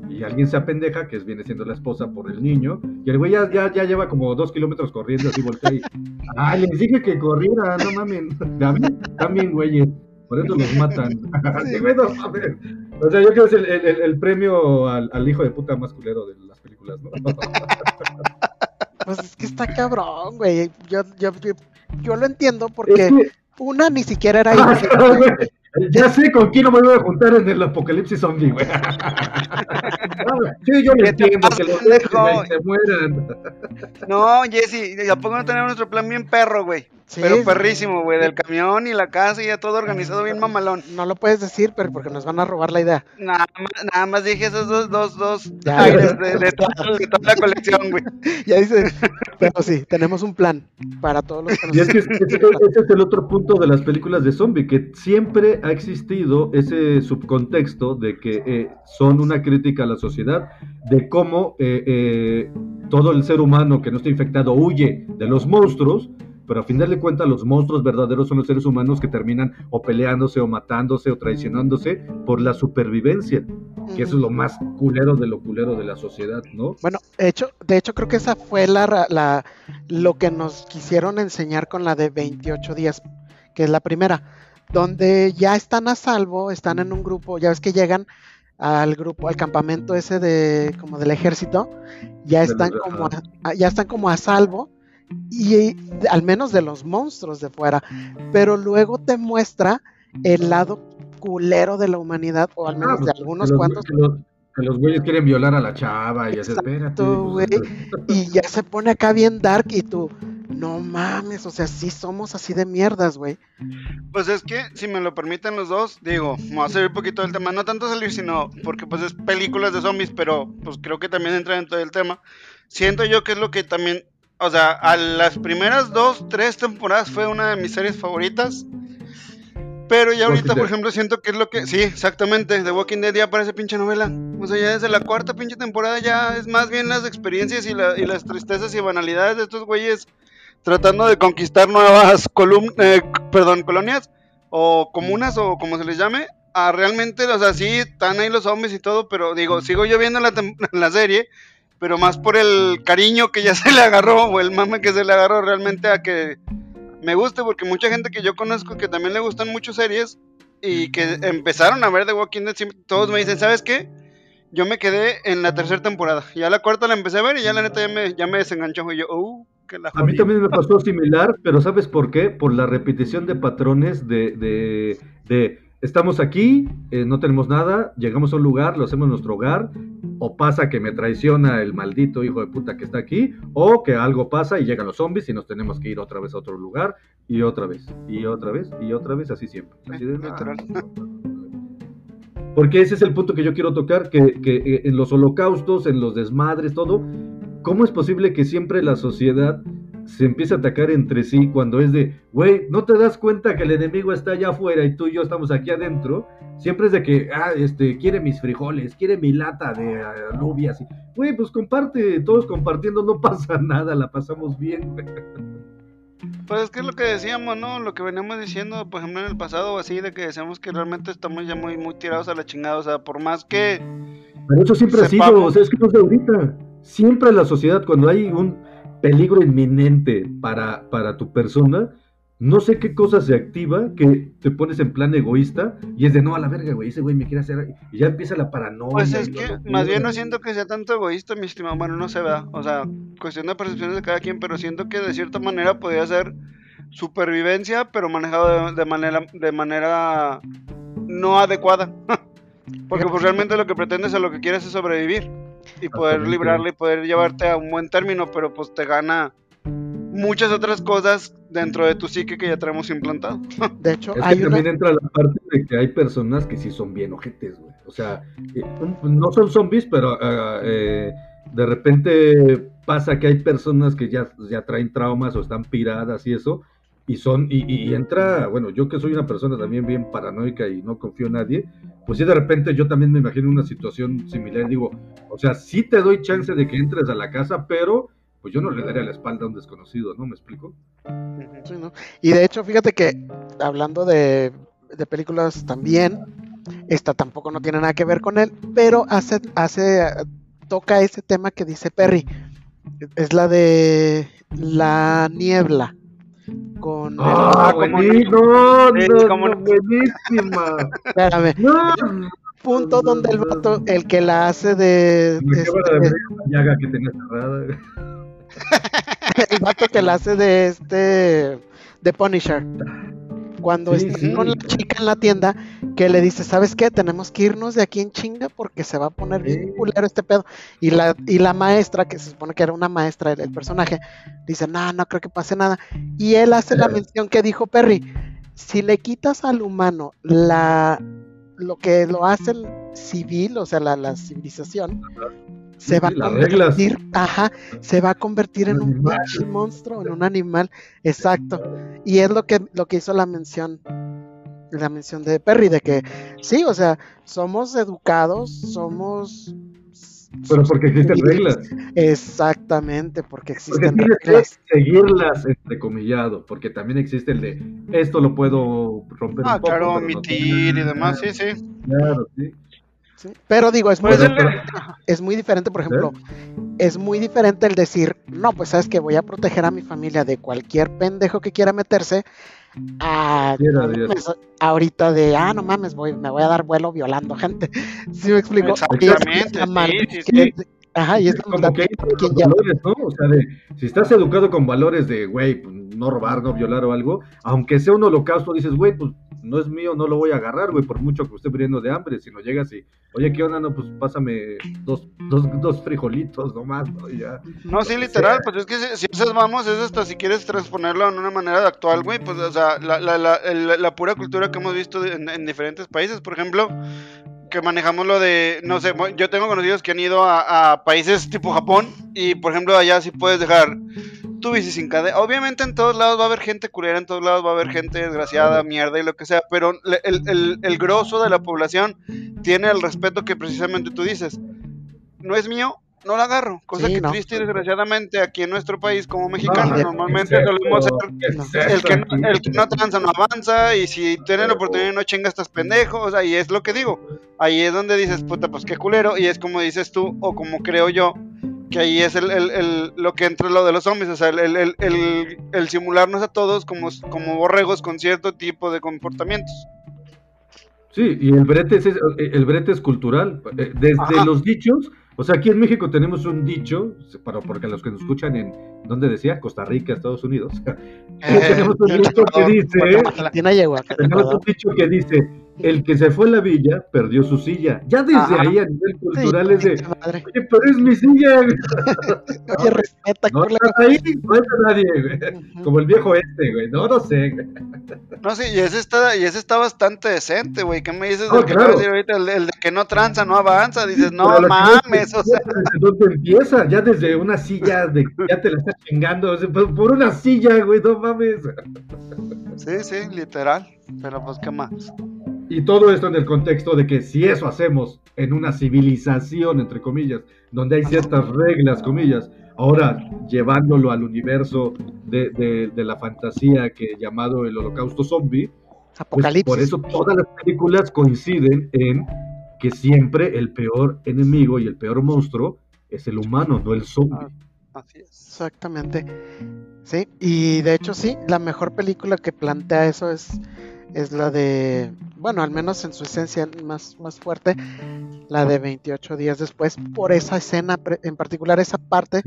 Y alguien se apendeja, que viene siendo la esposa por el niño, y el güey ya, ya, ya lleva como dos kilómetros corriendo, así voltea y ¡Ah, les dije que corriera! No mamen, también, también güeyes, por eso los matan. Sí, güey, no mames. O sea, yo creo que es el, el- el- el premio al, al hijo de puta más culero de las películas, ¿no? pues es que está cabrón, güey. Yo, yo, yo, yo lo entiendo porque Es que- una ni siquiera era Ah, güey, Ya sé con quién no me voy a juntar en el apocalipsis zombie, güey. Sí, yo lo ¿Qué te entiendo, que los se mueran. No, Jesse, ¿a poco no tenemos nuestro plan bien perro, güey? Sí, pero perrísimo, güey, del camión y la casa y ya todo organizado bien mamalón. No lo puedes decir, pero porque nos van a robar la idea. Nada más, nada más dije esos dos, dos, dos Ya, aires de, de toda, de toda la colección, güey. Ya dice, pero sí, tenemos un plan para todos los que nos Y es que ese es el otro punto de las películas de zombie, que siempre ha existido ese subcontexto de que eh, son una crítica a la sociedad, de cómo eh, eh, todo el ser humano que no está infectado huye de los monstruos, pero a final de cuentas los monstruos verdaderos son los seres humanos que terminan o peleándose o matándose o traicionándose por la supervivencia, que eso es lo más culero de lo culero de la sociedad, ¿no? Bueno, de hecho, de hecho creo que esa fue la, ra- la lo que nos quisieron enseñar con la de 28 días, que es la primera, donde ya están a salvo, están en un grupo, ya ves que llegan al grupo, al campamento ese de como del ejército, ya están como a- ya están como a salvo y de- al menos de los monstruos de fuera, pero luego te muestra el lado culero de la humanidad o al menos Ah, de pues, algunos que los- cuantos Que los, que los güeyes quieren violar a la chava y espérate. Exacto, pues, güey. y ya se pone acá bien dark y tú, no mames, o sea, sí somos así de mierdas, güey. Pues es que, si me lo permiten los dos, digo, me voy a salir un poquito del tema, no tanto salir, sino porque pues es películas de zombies, pero pues creo que también entra dentro del tema. Siento yo que es lo que también, o sea, a las primeras dos, tres temporadas fue una de mis series favoritas. Pero ya ahorita, por ejemplo, siento que es lo que... Sí, exactamente, The Walking Dead ya parece pinche novela. O sea, ya desde la cuarta pinche temporada ya es más bien las experiencias y, la- y las tristezas y banalidades de estos güeyes tratando de conquistar nuevas eh, perdón, colonias o comunas o como se les llame a realmente, o sea, sí, están ahí los zombies y todo, pero digo, sigo yo viendo la, la serie, pero más por el cariño que ya se le agarró, o el mame que se le agarró realmente a que me guste, porque mucha gente que yo conozco que también le gustan mucho series y que empezaron a ver The Walking Dead, todos me dicen, ¿sabes qué? Yo me quedé en la tercera temporada, ya la cuarta la empecé a ver y ya la neta ya me, ya me desenganchó, y yo, uh, que la A mí jodí". también me pasó similar, pero ¿sabes por qué? Por la repetición de patrones de, de, de estamos aquí, eh, no tenemos nada, llegamos a un lugar, lo hacemos en nuestro hogar, o pasa que me traiciona el maldito hijo de puta que está aquí, o que algo pasa y llegan los zombies y nos tenemos que ir otra vez a otro lugar, y otra vez, y otra vez, y otra vez, así siempre. Así de, Literal. Porque ese es el punto que yo quiero tocar, que, que eh, en los holocaustos, en los desmadres, todo, ¿cómo es posible que siempre la sociedad se empiece a atacar entre sí cuando es de, güey, ¿no te das cuenta que el enemigo está allá afuera y tú y yo estamos aquí adentro? Siempre es de que, ah, este, quiere mis frijoles, quiere mi lata de ah, alubias. y, Güey, pues comparte, todos compartiendo, no pasa nada, la pasamos bien. güey. Pues es que es lo que decíamos, ¿no? Lo que veníamos diciendo, por ejemplo, en el pasado, así, de que decíamos que realmente estamos ya muy, muy tirados a la chingada. O sea, por más que. Pero eso siempre ha sido, o sea, es que no es de ahorita. Siempre la sociedad, cuando hay un peligro inminente para, para tu persona, no sé qué cosa se activa que te pones en plan egoísta y es de no a la verga, güey, ese güey me quiere hacer. Y ya empieza la paranoia. Pues es que, más bien no siento que sea tanto egoísta, mi estimado. Bueno, no se vea. O sea, cuestión de percepciones de cada quien, pero siento que de cierta manera podría ser supervivencia, pero manejado de, de manera, de manera no adecuada. Porque pues realmente lo que pretendes o lo que quieres es sobrevivir y poder librarle y poder llevarte a un buen término, pero pues te gana muchas otras cosas dentro de tu psique que ya traemos implantado. De hecho, Es que una, también entra la parte de que hay personas que sí son bien ojetes, güey. O sea, eh, no son zombies, pero eh, de repente pasa que hay personas que ya, ya traen traumas o están piradas y eso, y son, y, y entra, bueno, yo que soy una persona también bien paranoica y no confío en nadie, pues sí de repente yo también me imagino una situación similar, digo, o sea, sí te doy chance de que entres a la casa, pero pues yo no le daría la espalda a un desconocido, ¿no? ¿Me explico? Sí, ¿no? Y de hecho, fíjate que hablando de, de películas también, esta tampoco no tiene nada que ver con él, pero hace, hace, toca ese tema que dice Perry. Es la de la niebla. Con el- ¡Ah, cómo buení- no. buenísima. espérame, No, punto donde el vato, el que la hace de, me acaba de este, ver la llaga que tenía cerrada. el vato que la hace de este de Punisher. Cuando Sí, está sí. con la chica en la tienda, que le dice, ¿sabes qué? Tenemos que irnos de aquí en chinga porque se va a poner bien culero este pedo. Y la, y la maestra, que se supone que era una maestra el, el personaje, dice, no, no creo que pase nada. Y él hace la mención que dijo Perry, si le quitas al humano la lo que lo hace el civil, o sea, la, la civilización, se va a convertir, ajá, se va a convertir en Un pinche monstruo, en un animal, exacto. Y es lo que, lo que hizo la mención, la mención de Perry, de que sí, o sea, somos educados, somos... Pero porque existen reglas. Exactamente, porque Porque existen reglas. seguirlas, entrecomillado. Porque también existe el de esto lo puedo romper Ah, un poco. claro, no omitir y demás, sí, sí. Claro, sí. ¿Sí? Pero digo, es muy, Pues pero- es muy diferente, por ejemplo, es muy diferente el decir, no, pues sabes que voy a proteger a mi familia de cualquier pendejo que quiera meterse, a Dios. mames, ahorita de, ah, no mames, voy, me voy a dar vuelo violando gente. ¿Sí me explico? Exactamente, es sí, maldad sí, que- Ajá, y es como que ya- valores, ¿no? O sea, de, si estás educado con valores de, güey, pues, no robar, no violar o algo, aunque sea un holocausto, dices, güey, pues no es mío, no lo voy a agarrar, güey, por mucho que esté muriendo de hambre. Si no llegas y, oye, ¿qué onda? No, pues pásame dos, dos, dos frijolitos nomás, ¿no? Y ya. No, sí, literal, pues es que si, si esas vamos, es hasta si quieres transponerlo en una manera actual, güey, pues, o sea, la, la, la, el- la pura cultura que hemos visto en, en diferentes países, por ejemplo, que manejamos lo de, no sé, yo tengo conocidos que han ido a, a países tipo Japón y, por ejemplo, allá sí puedes dejar tu bici sin cadena. Obviamente en todos lados va a haber gente culera, en todos lados va a haber gente desgraciada, mierda y lo que sea, pero el, el, el grosso de la población tiene el respeto que precisamente tú dices. No es mío, no la agarro. Cosa Sí, que no. triste y desgraciadamente aquí en nuestro país como mexicanos No, normalmente ¿qué es solemos esto? ser ¿Qué es el que, no, el que no tranza no avanza y si tienes la oportunidad no chingas estás pendejo, o sea, y es lo que digo. Ahí es donde dices, puta, pues qué culero, y es como dices tú, o como creo yo, que ahí es el, el- el- lo que entra lo de los zombies, o sea, el, el- el- el- el simularnos a todos como, como borregos con cierto tipo de comportamientos. Sí, y el brete es, el brete es cultural. Eh, Desde Ajá. los dichos, o sea, aquí en México tenemos un dicho, para, porque los que nos escuchan en, ¿dónde decía? Costa Rica, Estados Unidos. tenemos un Eh, dicho que dice, tenemos un dicho que dice, el que se fue a la villa perdió su silla. Ya desde Ajá. ahí a nivel cultural es de, Madre. oye, pero es mi silla. güey. Oye, respeta, No culero. estás ahí, no está nadie, güey. Como el viejo este, güey. No, no sé. güey. No, sí, y ese está, y ese está bastante decente, güey. ¿Qué me dices No, del que claro. de decir ahorita? El, el de que no tranza, no avanza. Dices, no que mames, no o sea. ¿Desde dónde empieza? Ya desde una silla de ya te la estás chingando. o sea, por, por una silla, güey, no mames. Sí, sí, literal. Pero pues, ¿qué más? Y todo esto en el contexto de que si eso hacemos en una civilización, entre comillas, donde hay ciertas reglas, comillas, ahora llevándolo al universo de, de- de la fantasía que llamado el holocausto zombie, pues, por eso todas las películas coinciden en que siempre el peor enemigo y el peor monstruo es el humano, no el zombie. Así es. Exactamente. Sí, y de hecho sí, la mejor película que plantea eso es, es la de, bueno, al menos en su esencia más, más fuerte, la de 28 días después, por esa escena en particular, esa parte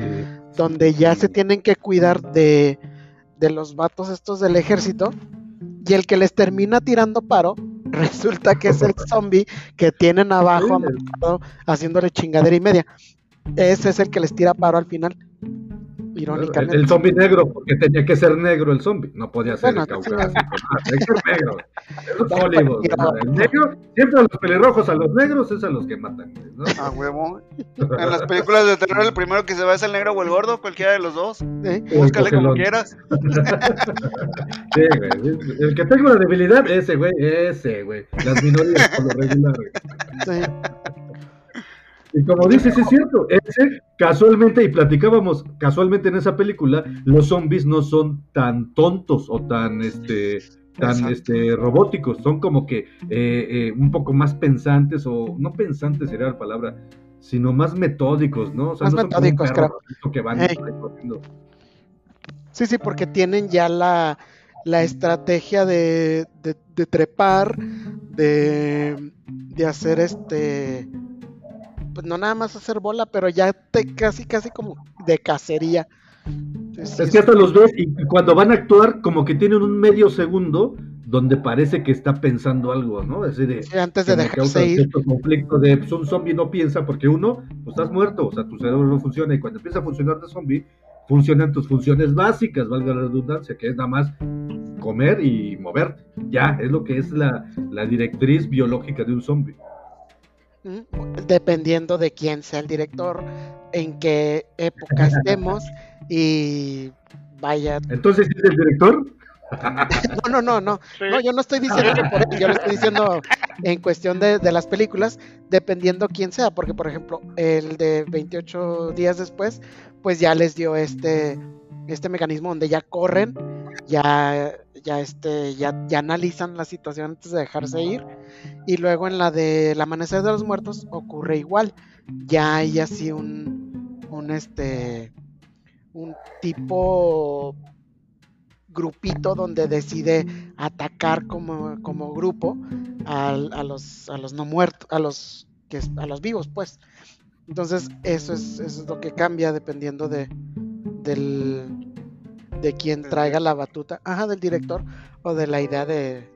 donde ya se tienen que cuidar de, de los vatos estos del ejército y el que les termina tirando paro resulta que es el zombie que tienen abajo haciéndole chingadera y media. Ese es el que les tira paro al final. El, Irónicamente. el zombie negro, porque tenía que ser negro el zombie, no podía ser Bueno, el caucásico, tenía que ser negro. Eso. El negro, siempre a los pelirrojos, a los negros es a los que matan. ¿no? A huevo. En las películas de terror, el primero que se va es el negro o el gordo, cualquiera de los dos. Búscale como quieras. Sí, güey. El que tenga una debilidad, ese, güey, ese, güey. Las minorías, por lo regular, güey. Sí. Y como dices, es cierto, ese casualmente, y platicábamos casualmente en esa película, los zombies no son tan tontos o tan este tan Exacto. este robóticos, son como que eh, eh, un poco más pensantes, o no pensantes sería la palabra, sino más metódicos, ¿no? O sea, Más no metódicos, creo. que van. Sí, sí, porque tienen ya la, la estrategia de, de- de trepar, de, de hacer este, pues no nada más hacer bola, pero ya te, casi, casi como de cacería. Entonces, Es que hasta los ves y cuando van a actuar, como que tienen un medio segundo donde parece que está pensando algo, ¿no? Así de, sí, antes de dejarse ir, conflicto de pues, un zombie no piensa porque uno, pues estás muerto, o sea, tu cerebro no funciona y cuando empieza a funcionar de zombie, funcionan tus funciones básicas, valga la redundancia, que es nada más comer y moverte. Ya, es lo que es la, la directriz biológica de un zombie. Dependiendo de quién sea el director, en qué época estemos y vaya, Entonces, ¿es el director? no, no, no, no, Sí. No, yo no estoy diciendo por él, yo lo estoy diciendo en cuestión de, de las películas, dependiendo quién sea, porque por ejemplo, el de 28 días después, pues ya les dio este, este mecanismo donde ya corren, ya, ya, este, ya, ya analizan la situación antes de dejarse ir, y luego en la de El Amanecer de los Muertos ocurre igual, ya hay así un, un este, un tipo grupito donde decide atacar como, como grupo a, los, a los no muertos, a los, que, a los vivos, pues. Entonces, eso es, eso es lo que cambia dependiendo de, del, de quien traiga la batuta, ajá, del director o de la idea de,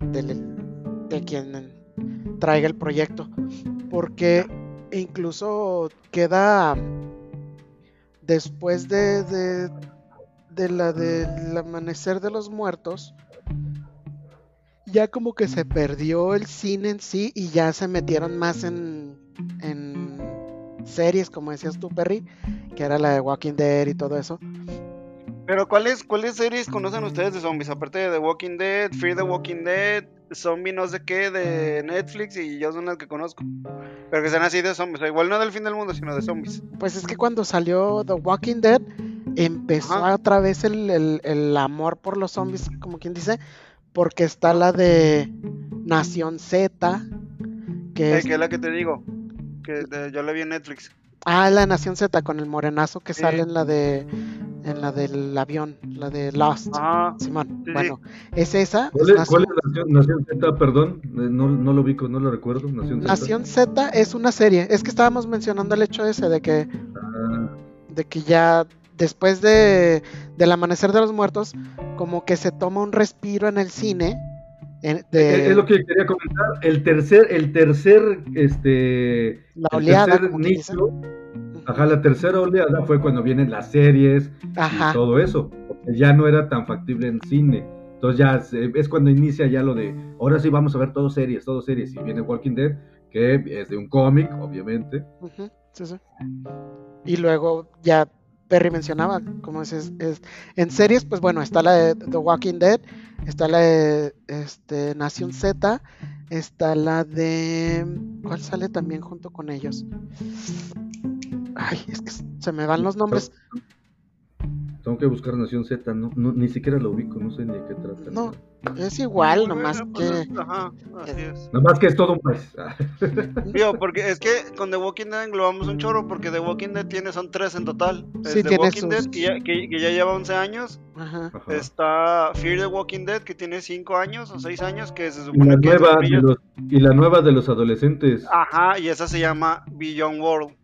del- de quien traiga el proyecto. Porque incluso queda después de, de, de la del amanecer de los muertos, ya como que se perdió el cine en sí y ya se metieron más en, en series, como decías tú, Perry, que era la de Walking Dead y todo eso. Pero ¿cuáles, ¿cuáles series conocen ustedes de zombies? Aparte de The Walking Dead, Fear the Walking Dead, zombie no sé qué de Netflix y yo son las que conozco. Pero que sean así de zombies. O igual no del fin del mundo, sino de zombies. Pues es que cuando salió The Walking Dead, empezó Ajá. otra vez el, el- el amor por los zombies, como quien dice, porque está la de Nación Z, que Eh, es... que es la que te digo. Que de- yo la vi en Netflix. Ah, la Nación Z con el morenazo que Sí. sale en la de... En la del avión, la de Lost. Ajá. Simón, sí. bueno, es esa. ¿Cuál es es, cuál Nación- es Nación, Nación Z? Perdón, eh, no, no lo ubico, no lo recuerdo. Nación Z. Nación Z es una serie. Es que estábamos mencionando el hecho ese de que, Ah, de que ya después de, del amanecer de los muertos, como que se toma un respiro en el cine. En- de es, lo que quería comentar. El tercer, el tercer, este, la el oleada, tercer quien dice. nicho, ajá, la tercera oleada fue cuando vienen las series y Ajá. todo eso, porque ya no era tan factible en cine. Entonces ya se- es cuando inicia ya lo de, ahora sí vamos a ver todo series, todo series. Y viene Walking Dead, que es de un cómic, obviamente. Sí, sí. Y luego ya Perry mencionaba, como es- es- en series, pues bueno, está la de The Walking Dead, está la de este, Nación Z, está la de... ¿Cuál sale también junto con ellos? Ay, es que se me van los nombres. Tengo que buscar Nación Z, no, no- ni siquiera lo ubico, no sé ni de qué trata. No, Es igual, nomás Bueno, pues, que... es- Ajá, así es. Nada más que es todo un país. Ah, Digo, porque es que con The Walking Dead englobamos un chorro, porque The Walking Dead tiene, son tres en total. Es Sí, The tiene Walking sus- Dead, que ya, que- que ya lleva 11 años. Ajá. Está Fear the Walking Dead, que tiene 5 años o 6 años, que se Y supone la, que es nueva de de los, y la nueva de los adolescentes. Ajá, y esa se llama Beyond World.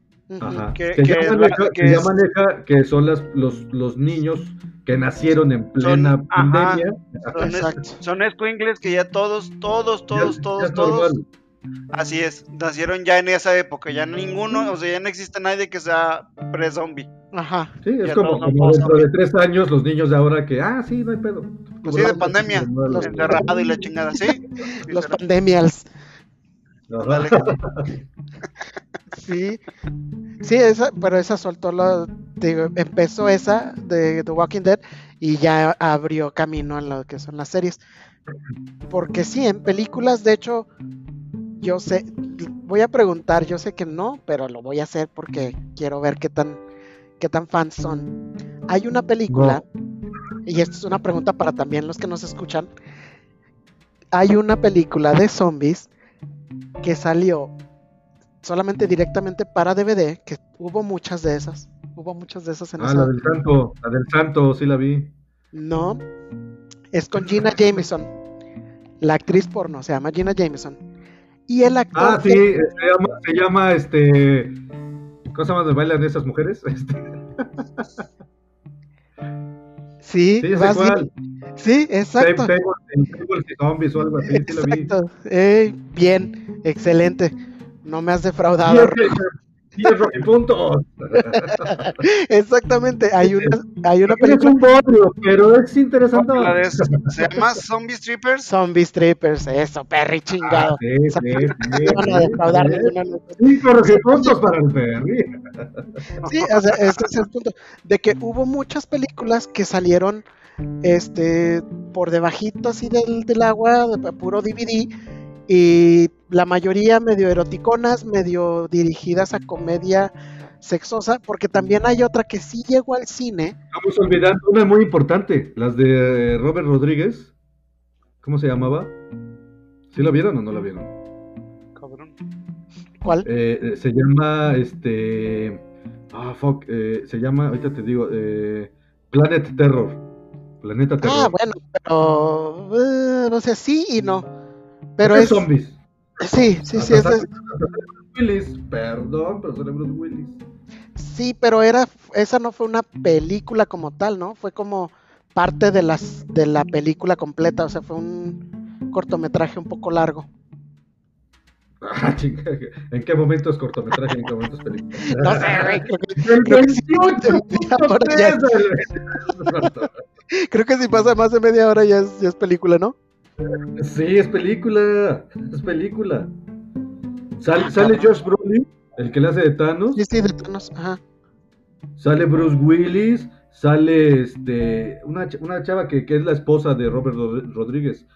Ajá. Que- Que, ya que maneja, que que ya es- maneja que son las, los, los niños que nacieron en plena Son- ajá. pandemia. Son, es- son que ya todos, todos, todos, ya todos, todos. normal. Así es, nacieron ya en esa época. Ya ninguno, o sea, ya no existe nadie que sea pre-zombie. Ajá. Sí, es Ya como, dentro de tres años los niños de ahora que, ah, sí, no hay pedo. Pues sí, de pandemia, normal. Los- Encerrado y la chingada, ¿sí? Los pandemials. Sí, sí, esa, pero esa soltó la, digo, empezó esa de The Walking Dead y ya abrió camino a lo que son las series. Porque sí, en películas, de hecho, yo sé, voy a preguntar, yo sé que no, pero lo voy a hacer porque quiero ver qué tan, qué tan fans son. Hay una película, y esto es una pregunta para también los que nos escuchan. Hay una película de zombies que salió solamente directamente para DVD, que hubo muchas de esas. Hubo muchas de esas en Ah, esa. la del santo, la del santo, sí la vi. No, es con Gina Jameson. La actriz porno se llama Gina Jameson. Y el actor. Ah, sí, que- se llama, se llama este. ¿Cómo se llama donde bailan esas mujeres? Este, Sí, sí, vas exacto. Tables Tables y Zombies o algo así, sí la vi. Exacto. Eh, bien, excelente. No me has defraudado. Puntos. Exactamente. Hay una, hay una Es película. un bodrio, pero es interesante. La de- se llama Zombie Strippers. Zombie Strippers, eso, Perry Ah, chingado. sí, sí, sí, No van a defraudar sí. Cinco puntos para el Perry. Sí, o sea, ese es el punto. De que hubo muchas películas que salieron este por debajito así del, del agua, de puro DVD, y la mayoría medio eroticonas, medio dirigidas a comedia sexosa, porque también hay otra que sí llegó al cine. Estamos olvidando una muy importante, las de Robert Rodríguez. ¿Cómo se llamaba? ¿Sí la vieron o no la vieron? Cabrón. ¿Cuál? Eh, eh, se llama este. Ah, fuck. eh, se llama, ahorita te digo, eh, Planet Terror. Planeta Terror. Ah, bueno, pero no sé, sí y no. Pero Es es zombies. Sí, sí, sí, Hasta es, sale- hasta sale Bruce Willis, perdón, pero sale Bruce Willis. Sí, pero era, esa no fue una película como tal, ¿no? Fue como parte de las de la película completa, o sea, fue un cortometraje un poco largo. Ah, ¿En qué momento es cortometraje en qué momento es película? No sé, güey, creo que, El creo que sí, 28 ahora ya- puntos. creo que si pasa más de media hora ya es, ya es película, ¿no? Sí, es película. Es película. Sal- Ah, sale cabrón. Josh Brolin, el que le hace de Thanos. Sí, sí, de Thanos, ajá. Sale Bruce Willis. Sale este una, una chava que, que es la esposa de Robert Rod- Rodríguez.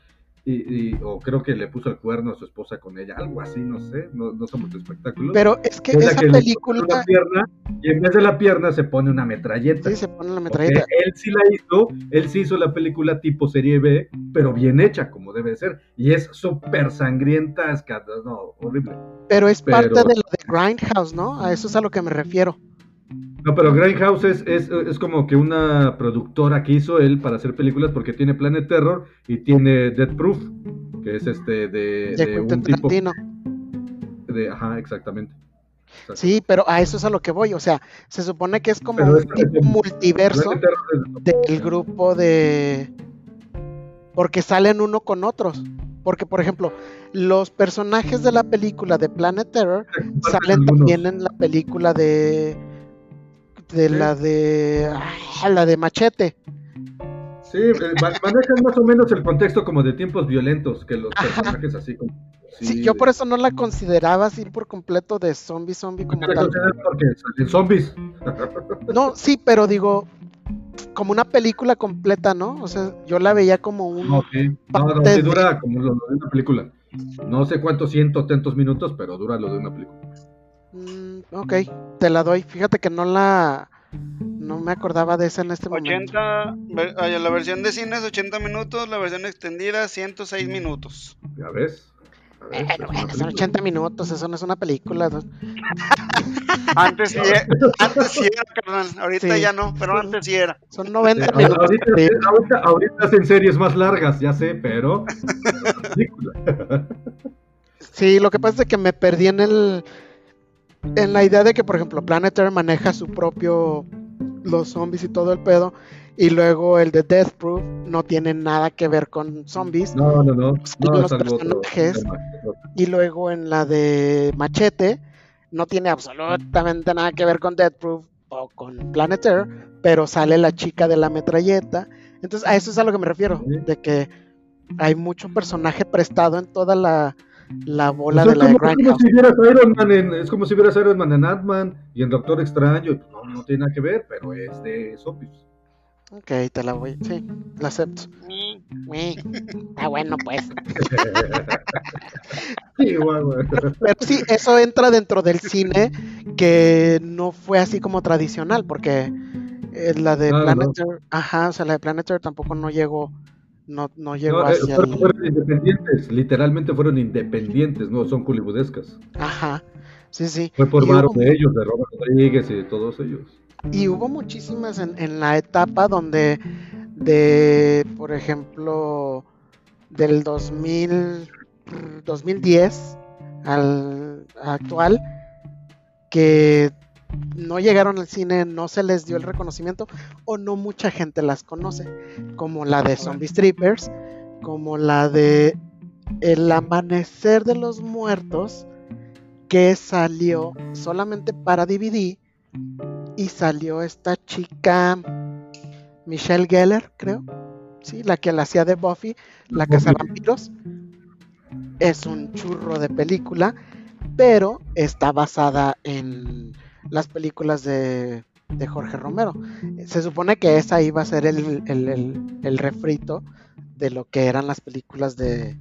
Y, o creo que le puso el cuerno a su esposa con ella, algo así, no sé, no, no somos espectáculos. Pero es que esa película... y en vez de la pierna se pone una metralleta. Sí, se pone la metralleta. él sí la hizo, él sí hizo la película tipo serie B, pero bien hecha, como debe ser. Y es súper sangrienta, no, horrible. Pero es parte de la de Grindhouse, ¿no? A eso es a lo que me refiero. No, pero Grindhouse es, es, es, como que una productora que hizo él para hacer películas porque tiene Planet Terror y tiene Dead Proof, que es este de, de, un tipo de, ajá, exactamente. Sí, pero a eso es a lo que voy, o sea, se supone que es como un tipo multiverso del grupo de porque salen uno con otros. Porque, por ejemplo, los personajes de la película de Planet Terror salen también en la película de de la de ah, la de Machete. Sí, eh, manejan más o menos el contexto como de tiempos violentos que los personajes así como. Sí, yo por eso no la consideraba así por completo de zombie zombie como tal. Porque zombies. No, sí, pero digo como una película completa, ¿no? O sea, yo la veía como un. No, no, sí dura como lo de una película. No sé cuántos cientos, tantos minutos, pero dura lo de una película. Mm, ok, te la doy. Fíjate que no la. No me acordaba de esa en este 80, momento. La versión de cine es 80 minutos, la versión extendida 106 minutos. Ya ves. bueno, son 80 minutos, eso no es una película. antes sí, era, antes sí era, carnal. Ahorita ya no, pero antes sí era. Son 90 minutos. Ahorita, ahorita, ahorita, hacen series más largas, ya sé, pero. sí, lo que pasa es que me perdí en el en la idea de que, por ejemplo, Planet Earth maneja su propio los zombies y todo el pedo. Y luego el de Death Proof no tiene nada que ver con zombies. No, no, no. los personajes. y luego en la de Machete no tiene absolutamente nada que ver con Death Proof o con Planet Earth, pero sale la chica de la metralleta. Entonces, a eso es a lo que me refiero, de que hay mucho personaje prestado en toda la, la bola pues de la Es como, si vieras Iron Man en, es como si vieras Iron Man en Ant-Man y en Doctor Extraño. No, no tiene nada que ver, pero es de Sopius. Ok, te la voy. Sí, la acepto. Está bueno, pues. Pero sí, eso entra dentro del cine que no fue así como tradicional, porque eh, la de ah, Planet ajá, o sea, la de Planet tampoco no llegó no, no llegó no, eh, hacia fueron, independientes, literalmente fueron independientes, no son culibudescas. Ajá, sí, sí. Fue por varios de ellos, de Robert Rodríguez y de todos ellos. Y hubo muchísimas en, en la etapa donde, de, por ejemplo, del 2000, 2010 al actual, que no llegaron al cine, no se les dio el reconocimiento o no mucha gente las conoce, como la de Zombie Strippers, como la de El Amanecer de los Muertos, que salió solamente para DVD y salió esta chica Michelle Geller, creo, sí, la que la hacía de Buffy, la casa vampiros. Es un churro de película, pero está basada en las películas de, Jorge Romero. Se supone que esa iba a ser el, refrito de lo que eran las películas de,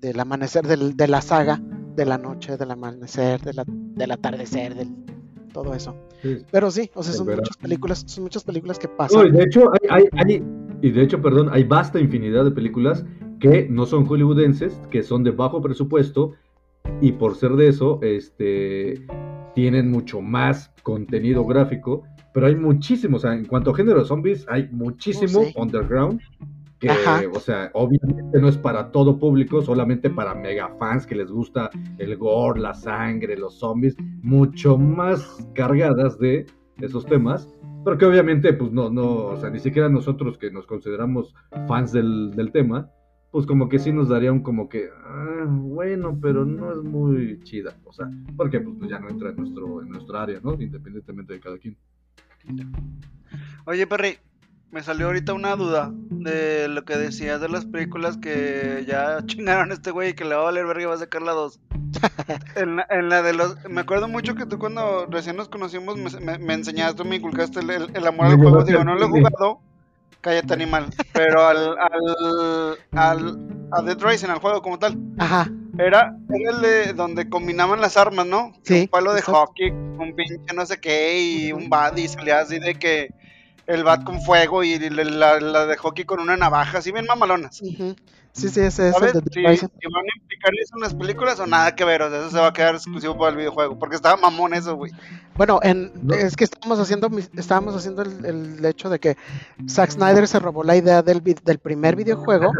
del amanecer, de la saga, de la noche, del amanecer, del atardecer, del, todo eso. Pero sí, o sea, son muchas películas, son muchas películas que pasan. y de hecho, hay, y de hecho, perdón, hay vasta infinidad de películas que no son hollywoodenses, que son de bajo presupuesto, y por ser de eso, este tienen mucho más contenido gráfico, pero hay muchísimos, o sea, en cuanto a género de zombies, hay muchísimo oh, underground, que, o sea, obviamente no es para todo público, solamente para mega fans que les gusta el gore, la sangre, los zombies, mucho más cargadas de esos temas, pero que obviamente, pues no, no, o sea, ni siquiera nosotros que nos consideramos fans del, del tema, pues como que sí nos daría un como que, ah, bueno, pero no es muy chida, o sea, porque pues ya no entra en nuestro en nuestra área, ¿no? Independientemente de cada quien. Oye, Perry, me salió ahorita una duda de lo que decías de las películas que ya chingaron a este güey y que le va a valer verga y va a sacar la 2. en, la, de los. Me acuerdo mucho que tú cuando recién nos conocimos me, me, enseñaste, me inculcaste el, amor al juego. Digo, no lo he jugado, Cállate animal. Pero al, al, al, a Dead Rising, al juego como tal. Ajá. Era, era el de donde combinaban las armas, ¿no? Sí, Un palo de exacto. hockey, un pinche no sé qué, y un bat, y salía así de que el bat con fuego y la, la- de hockey con una navaja, así bien mamalonas. Ujú. Sí, sí, ese es el van a implicar eso en las películas o nada que ver, o sea, eso se va a quedar exclusivo para el videojuego, porque estaba mamón eso, güey. Bueno, en, No. es que estábamos haciendo, mis- estábamos haciendo el, el hecho de que Zack Snyder se robó la idea del, primer videojuego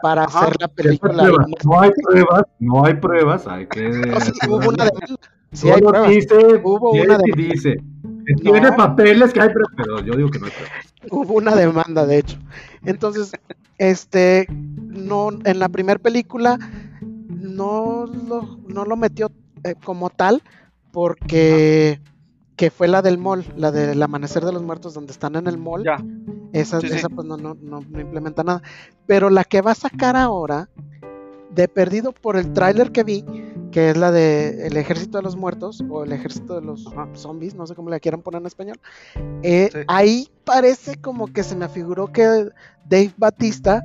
para Ajá. hacer la película. No hay pruebas, no hay pruebas, hay que... No, sí, hubo una demanda. Sí, hay pruebas. dice, Hubo una demanda. dice, tiene No. papeles que hay pruebas, pero yo digo que no hay pruebas. Hubo una demanda, de hecho. Entonces, este, no, en la primera película no lo, no lo metió eh, como tal, porque que fue la del mall, la del amanecer de los muertos, donde están en el mall. Ya. Esa, Sí, sí. esa pues no, no, no, no implementa nada. Pero la que va a sacar ahora, de perdido por el tráiler que vi, que es la de El Ejército de los Muertos, o El Ejército de los Zombies, no sé cómo le quieran poner en español. eh, Sí. Ahí parece como que se me figuró que Dave Batista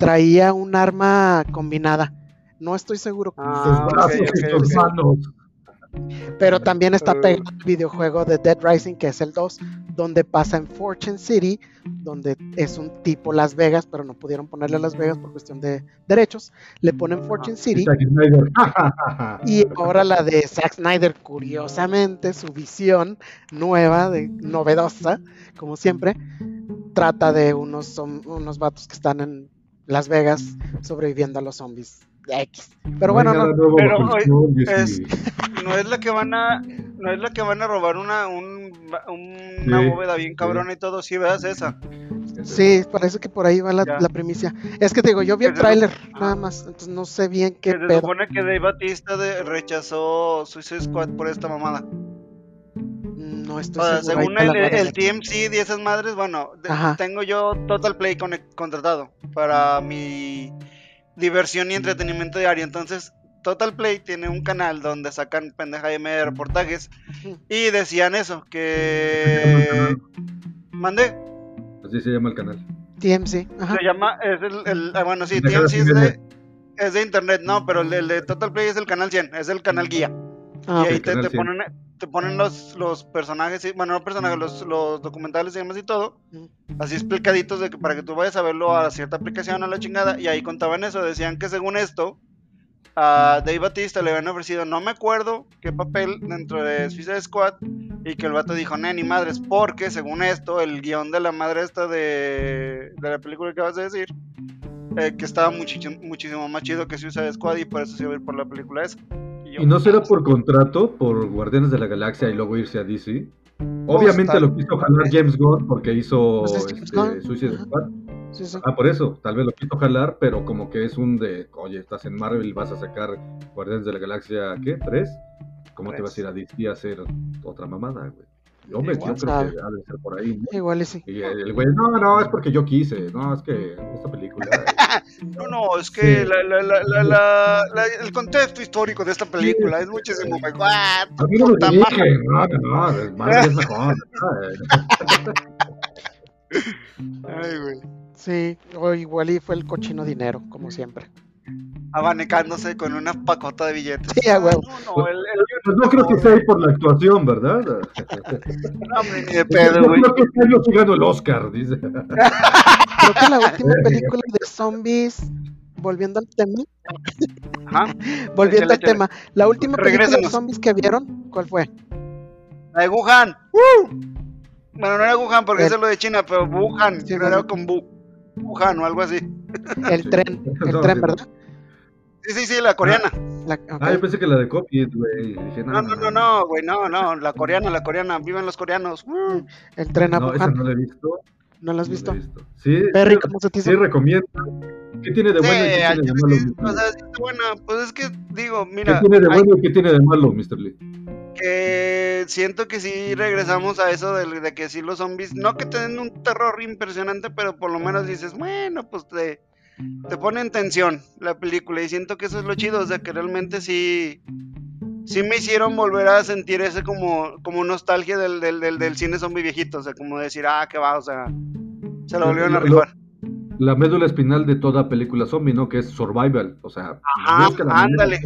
traía un arma combinada. No estoy seguro, Ah, sus ok, brazos pero también está pegado el videojuego de Dead Rising, que es el 2, donde pasa en Fortune City, donde es un tipo Las Vegas, pero no pudieron ponerle Las Vegas por cuestión de derechos. Le ponen Fortune City. Zack Snyder. Y ahora la de Zack Snyder, curiosamente, su visión nueva, de, novedosa, como siempre, trata de unos, unos vatos que están en Las Vegas sobreviviendo a los zombies X. Pero bueno, no, Pero, conclusión, es-. No es la que van a, no es la que van a robar una, un, una Sí, bóveda bien cabrona y todo, sí, veas esa. sí, parece que por ahí va la, la primicia. Es que te digo, yo vi el tráiler sup- nada más, entonces no sé bien qué se pedo. supone que Dave Batista de- rechazó Suicide Squad por esta mamada. No estoy O sea, según el, el. TMC y esas madres, bueno, de- Ajá. tengo yo Total Play conec- contratado para mi diversión y entretenimiento diario. Entonces, Total Play tiene un canal donde sacan pendeja M de reportajes y decían eso, que... Mandé, Así se llama el canal. TMC, ajá. se llama, es el, el- ah, bueno, sí, TMC es de, es de internet, no, pero el de, el de Total Play es el canal 100, es el canal guía. Ah, y ahí te, te 100. ponen, te ponen los, los personajes, bueno, no personajes, los, los documentales y demás y todo, así explicaditos de que, para que tú vayas a verlo a cierta aplicación a la chingada, y ahí contaban eso, decían que según esto, a Dave Batista le habían ofrecido, no me acuerdo qué papel dentro de Suicide Squad, y que el vato dijo, "Ne, ni madres, porque según esto, el guion de la madre esta de, de la película que vas a decir, eh, que estaba muchicho- muchísimo más chido que Suicide Squad, y por eso se iba a ir por la película esa. Yo, ¿Y no será por contrato, por Guardianes de la Galaxia y luego irse a DC? Obviamente lo quiso jalar James Gunn porque hizo Pues este. Suicide. Squad. Sí, sí. Ah, por eso, tal vez lo quiso jalar, pero como que es un de, oye, estás en Marvel, vas a sacar Guardianes de la Galaxia, ¿qué? ¿Tres? ¿Cómo te vas a ir a DC a hacer otra mamada, güey? Yo, me, yo Igual creo sabe. que ha de ser por ahí, ¿no? Igual y sí. Y el güey, no, no, es porque yo quise, no, es que esta película... No, no, es que Sí. la, la, la, la, la- la- el contexto histórico de esta película es muchísimo mejor. ¡Ah, A mí no dije, no, no, no, Marvel es mejor. Ay, güey. Sí, o igual y fue el cochino dinero, como siempre. Abanecándose con una pacota de billetes. Sí, a huevo. No, no, el, el- no creo que sea ahí por la actuación, ¿verdad? no, hombre, ni de pedo, Yo creo que este año sí ganó el Oscar, dice. Creo que la última película de zombies, volviendo al tema, Ajá. volviendo Échale, al tema, la última película de Regrésenos. zombies que vieron, ¿cuál fue? La de Wuhan. ¡Woo! Bueno, no era Wuhan porque El- eso es lo de China, pero Wuhan, Sí, era no. con Bu. Wuhan o algo así. El tren, el tren. ¿verdad? Sí, sí, sí, la coreana. La-. Ah, yo pensé que la de COVID, güey. No, no, no, no, güey, no, no, la coreana, la coreana, vivan los coreanos. ¡Woo! El tren a No, esa no la he visto. ¿no lo has no visto? la he visto. Sí, Perry, sí, ¿cómo se te hizo? sí recomiendo. ¿Qué tiene de Sí, bueno y qué tiene de malo? sí, Mr. o sea, Lee? sí está buena. Pues es que, digo, ¿Qué mira, tiene de hay bueno y qué tiene de malo, Mr. Lee? que siento que sí regresamos a eso de, de que sí los zombies, no que te den un terror impresionante, pero por lo menos dices, bueno, pues te, te pone en tensión la película y siento que eso es lo chido, o sea, que realmente sí, sí me hicieron volver a sentir ese como, como nostalgia del, del, del, del cine zombie viejito, o sea, como decir, ah, que va, o sea, se lo volvieron a rifar. la médula espinal de toda película zombie, ¿no? Que es survival. O sea, Ajá, manera ándale.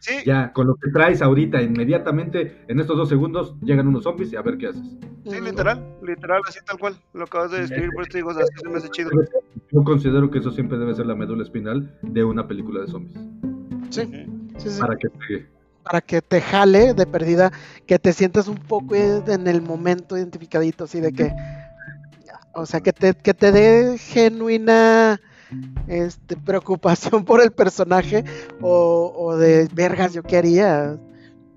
Sí, Ya, con lo que traes ahorita, inmediatamente, en estos dos segundos, llegan unos zombies y a ver qué haces. sí, literal, literal, así tal cual. Lo acabas de describir, por eso te digo, o sea, sí se me hace chido. Yo considero que eso siempre debe ser la médula espinal de una película de zombies. Sí, sí, sí. Para que pegue. Para que te jale de perdida, que te sientas un poco en el momento identificadito, así de que. O sea, que te, que te dé genuina este, preocupación por el personaje o, o de vergas, yo qué haría.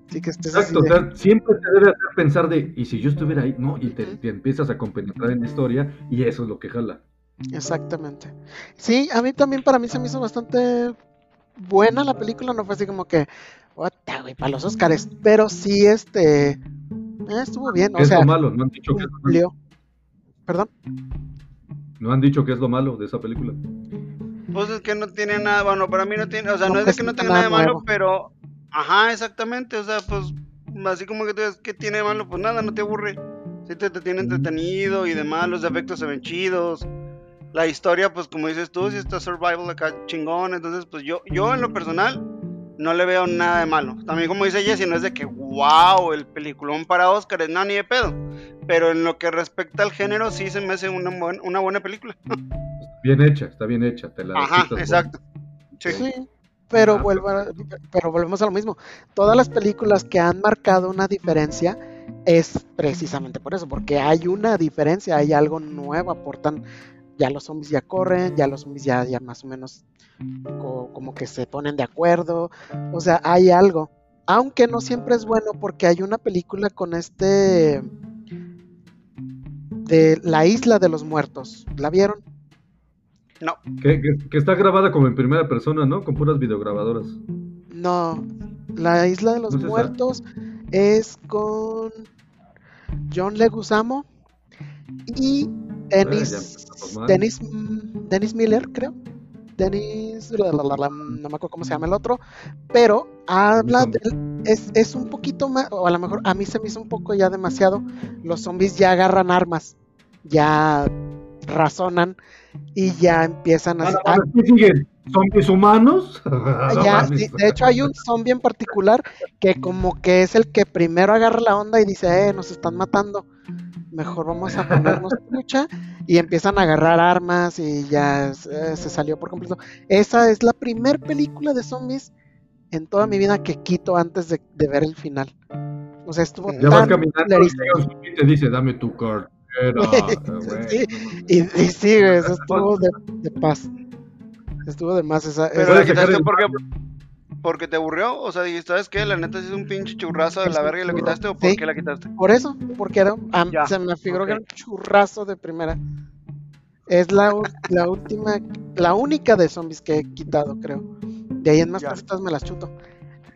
Así que estés Exacto, o de- sea, siempre te debe hacer pensar de, ¿y si yo estuviera ahí? No, y te, empiezas a compenetrar en la historia y eso es lo que jala. Exactamente. Sí, a mí también, para mí se me hizo bastante buena la película, no fue así como que, "Ota, güey, para los Oscars, pero sí, este, eh, estuvo bien, ¿Qué o es sea, lo malo? No han, dicho que cumplió. Perdón. No han dicho que es lo malo de esa película. Pues es que no tiene nada, bueno, para mí no tiene, o sea, No no, es de que no tenga nada de malo, nuevo. pero, ajá, exactamente, o sea, pues, así como que tú dices, ¿qué tiene de malo? Pues nada, no te aburre. Sí te, te tiene entretenido y demás, los efectos se ven chidos. La historia, pues como dices tú, si está survival acá chingón, entonces pues yo, yo en lo personal no le veo nada de malo. También como dice Jesse, no es de que wow, el peliculón para Oscar, no, ni de pedo. Pero en lo que respecta al género, sí se me hace una, buen- una buena película. Bien hecha, está bien hecha. Te la Ajá, exacto. Sí. Sí, pero, Ah, vuelvo a- pero volvemos a lo mismo. Todas las películas que han marcado una diferencia es precisamente por eso, porque hay una diferencia, hay algo nuevo, aportan, ya los zombies ya corren, ya los zombies ya, ya más o menos co- como que se ponen de acuerdo, o sea, hay algo. Aunque no siempre es bueno porque hay una película con este de La Isla de los Muertos, ¿la vieron? No, Que, que- que está grabada como en primera persona, ¿no? Con puras videograbadoras. No, La Isla de los. Muertos es con John Leguizamo y Dennis. Dennis, mm, Dennis Miller, creo. Dennis, la, la, la, la, no me acuerdo cómo se llama el otro, pero habla del- es, es un poquito más, o a lo mejor a mí se me hizo un poco ya demasiado. Los zombies ya agarran armas, ya razonan y ya empiezan a. A- ¿Qué siguen? ¿Zombies humanos? No Ya, sí, de hecho hay un zombie en particular que como que es el que primero agarra la onda y dice, eh, nos están matando, mejor vamos a ponernos lucha y empiezan a agarrar armas y ya eh, se salió por completo. Esa es la primer película de zombies en toda mi vida que quito antes de, de ver el final. O sea, estuvo Ya tan caminando y te dice, dame tu cartera. Sí, mames. Y, y sí, güey, eso estuvo de, de paz. Estuvo de más esa... pero esa- el- porque, te aburrió. O sea, dijiste, ¿sabes qué? La neta sí es un pinche churrazo de la verga y lo quitaste o por Sí. qué la quitaste. Por eso, porque era, Ya, se me figuró que era un churrazo de primera. Es la, la última, la única de zombies que he quitado, creo. De ahí en más cositas me las chuto.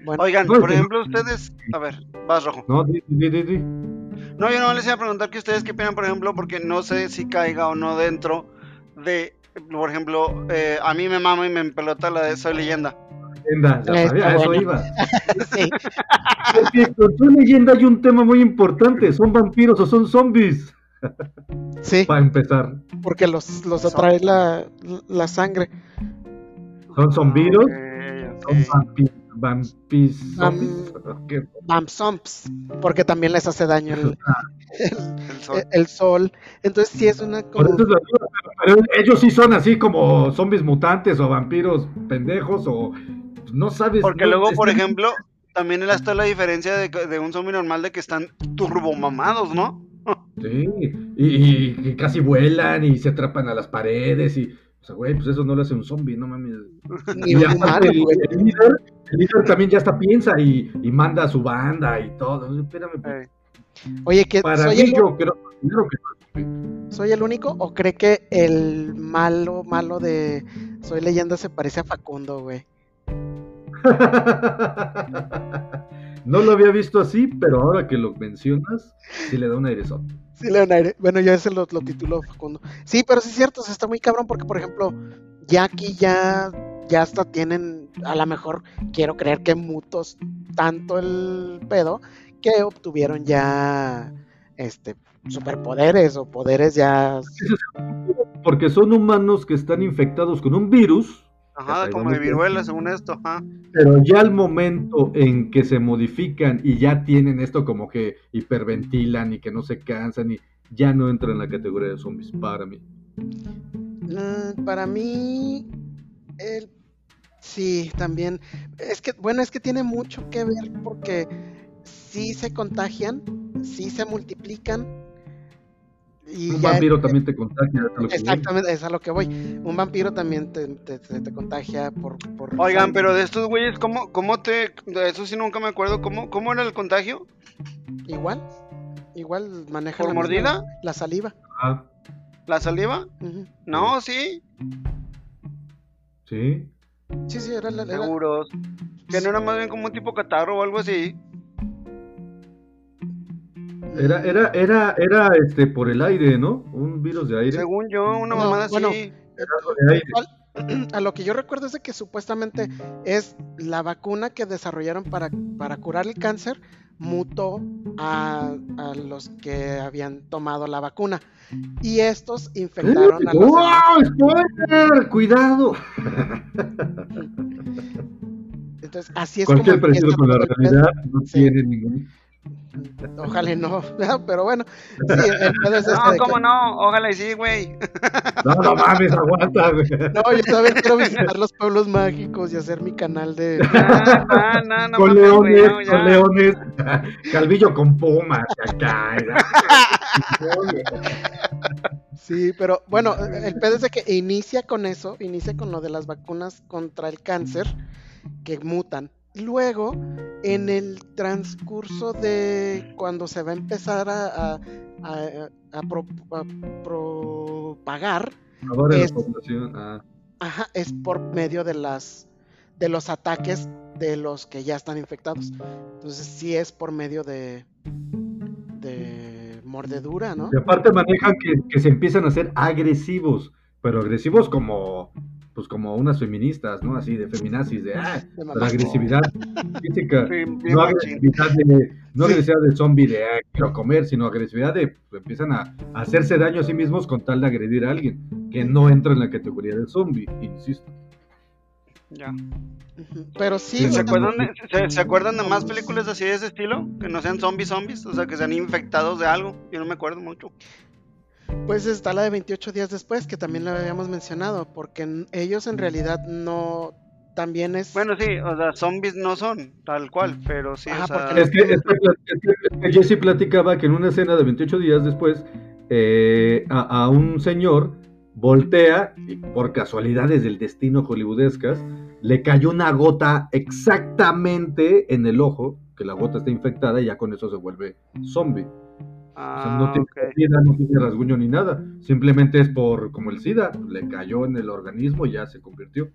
Bueno, Oigan, por ejemplo, ustedes. A ver, vas rojo. No, di, di, di. No, yo no les iba a preguntar que ustedes qué opinan, por ejemplo, porque no sé si caiga o no dentro de. Por ejemplo, eh, a mí me mama y me empelota la de Soy Leyenda. Leyenda, sabía, a eso bueno. iba. sí, Porque con su leyenda hay un tema muy importante, ¿son vampiros o son zombies? sí, Para empezar, porque los, los atrae la, la sangre. ¿son zombiros? Ok, ok. ¿Son vampi vampis. Vampsomps, porque también les hace daño el, El sol. el- el sol. Entonces sí es una como... eso es la duda, pero ellos sí son así como zombies mutantes o vampiros pendejos o no sabes. Porque no- luego, por ejemplo, también está la diferencia de, que- de un zombie normal de que están turbomamados, ¿no? Sí, y, y- y casi vuelan y se atrapan a las paredes y. O sea, güey, pues eso no lo hace un zombie, no mames. ni Y aparte el, güey. el líder, el líder también ya hasta piensa y, y manda a su banda y todo. Espérame, pues, Oye, que para soy mí el, yo creo primero que. ¿Soy el único o cree que el malo, malo de Soy Leyenda se parece a Facundo, güey? no lo había visto así, pero ahora que lo mencionas, sí le da un airezote. Sí, Leonaire. Bueno, yo ese lo, lo titulo Facundo. Sí, pero sí es cierto, o sea, está muy cabrón porque, por ejemplo, ya aquí ya, ya hasta tienen, a lo mejor quiero creer que mutos tanto el pedo que obtuvieron ya, este, superpoderes o poderes ya. Porque son humanos que están infectados con un virus. Ajá, como de viruela, según esto. Ajá. Pero ya al momento en que se modifican y ya tienen esto como que hiperventilan y que no se cansan y ya no entran en la categoría de zombies para mí. Mm, para mí, el... sí, también. Es que, bueno, es que tiene mucho que ver porque sí se contagian, sí se multiplican. Y un vampiro también te contagia. exactamente, es a lo que voy. Un vampiro también te, te, contagia por, por, Oigan, pero de estos güeyes, ¿cómo, ¿cómo te.? De eso sí nunca me acuerdo. ¿Cómo, cómo era el contagio? Igual. Igual maneja. ¿Por mordida? la saliva. Ah. ¿La saliva? No, sí. Sí. Sí, sí, era la. Seguros. Que no era más bien como un tipo catarro o algo así. Era, era, era, era este por el aire, ¿no? Un virus de aire. Según yo, una mamada así. A lo que yo recuerdo es de que supuestamente es la vacuna que desarrollaron para, para curar el cáncer mutó a, a, los que habían tomado la vacuna. Y estos infectaron a los. ¡Wow! ¡Cuidado! Entonces, así es Cualquier como. Cualquier con la realidad no tiene ningún Ojalá no, pero bueno. Sí, no, ¿cómo no? Ojalá y sí, güey. No, no mames, aguanta, güey. No, yo también quiero visitar los pueblos mágicos y hacer mi canal de. No, no, no, con leones, con leones. Calvillo con pumas, acá. Sí, pero bueno, el pedo es de que inicia con eso, inicia con lo de las vacunas contra el cáncer que mutan Luego, en el transcurso de cuando se va a empezar a, a, propagar, es, ah. ajá, es por medio de las de los ataques de los que ya están infectados. Entonces sí es por medio de de mordedura, ¿no? Y aparte manejan que, que se empiezan a ser agresivos, pero agresivos como pues como unas feministas, ¿no? Así de feminazis, de, ah, la agresividad física, no, agresividad de, no agresividad de zombie de ah, quiero comer, sino agresividad de pues, empiezan a, hacerse daño a sí mismos con tal de agredir a alguien, que no entra en la categoría de zombie, insisto. Ya. Pero sí. ¿Se acuerdan, de, ¿se, acuerdan de más películas así de ese estilo? Que no sean zombies zombies, o sea, que sean infectados de algo. Yo no me acuerdo mucho. Pues está la de 28 días después, que también la habíamos mencionado, porque ellos en realidad no también es. Bueno, sí, o sea, zombies no son tal cual, pero sí. es, que, Jesse platicaba que en una escena de 28 días después, eh, a, un señor voltea y por casualidades del destino hollywoodescas, le cayó una gota exactamente en el ojo, que la gota está infectada y ya con eso se vuelve zombie no tiene SIDA, no tiene rasguño ni nada. Simplemente es por, como el SIDA, le cayó en el organismo y ya se convirtió.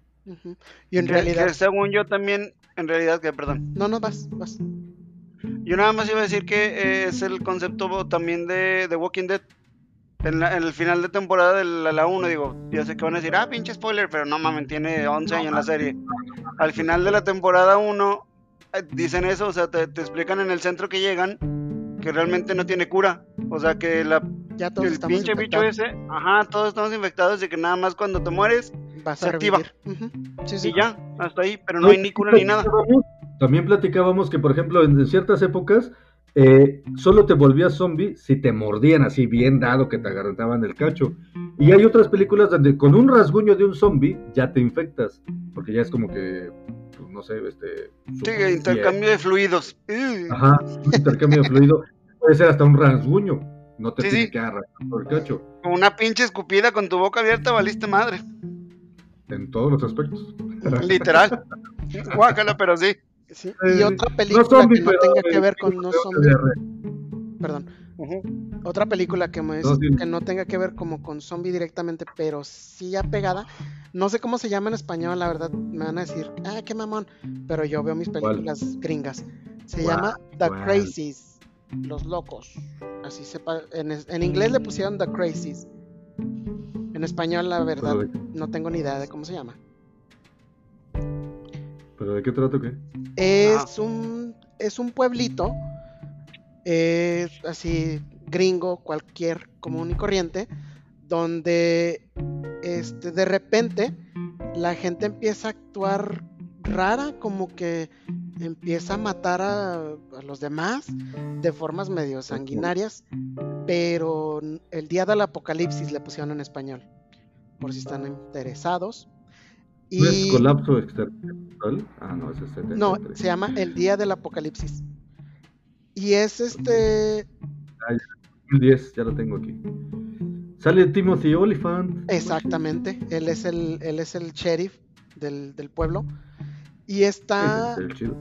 Y en realidad. según yo también, en realidad, que perdón. No, no, vas, vas. Yo nada más iba a decir que eh, es el concepto también de, The Walking Dead. En, el final de temporada de la, 1, digo, ya sé que van a decir, ah, pinche spoiler, pero no mames, tiene 11 años en la serie. Al final de la temporada 1, eh, dicen eso, o sea, te, te explican en el centro que llegan que realmente no tiene cura. O sea que la ya todos el pinche bicho ese, ajá, todos estamos infectados y que nada más cuando te mueres Vas se activa. Y ya, hasta ahí, pero no, hay ni cura ni nada. También platicábamos que, por ejemplo, en ciertas épocas eh, solo te volvías zombie si te mordían así bien dado que te agarraban el cacho. Y hay otras películas donde con un rasguño de un zombie ya te infectas, porque ya es como que no sé, este... Sí, intercambio de fluidos. Ajá, intercambio de fluido. Puede ser hasta un rasguño. No te tiene que agarrar por el cacho. Con una pinche escupida con tu boca abierta valiste madre. En todos los aspectos. Literal. Guácala, pero sí. sí. Y otra película que no tenga que ver con no zombies. Perdón. Otra película que, me, que no tenga que ver como con zombie directamente, pero sí apegada. No sé cómo se llama en español, la verdad. Me van a decir, ah, qué mamón. Pero yo veo mis películas gringas. Se llama The Crazies. Los locos. Así sepa. En, en, inglés le pusieron The Crazies. En español, la verdad, no tengo ni idea de cómo se llama. ¿Pero de qué trato qué? Es un. Es un pueblito es así gringo, cualquier común y corriente, donde este, de repente la gente empieza a actuar rara, como que empieza a matar a, a los demás de formas medio sanguinarias, pero el día del apocalipsis le pusieron en español, por si están interesados. ¿No es Y colapso extraterrestre? Ah, no, ese es 73. no, se llama El día del apocalipsis. Y es este 2010, ya lo tengo aquí. Sale Timothy Oliphant. exactamente, él es el él es el sheriff del, del pueblo y está es el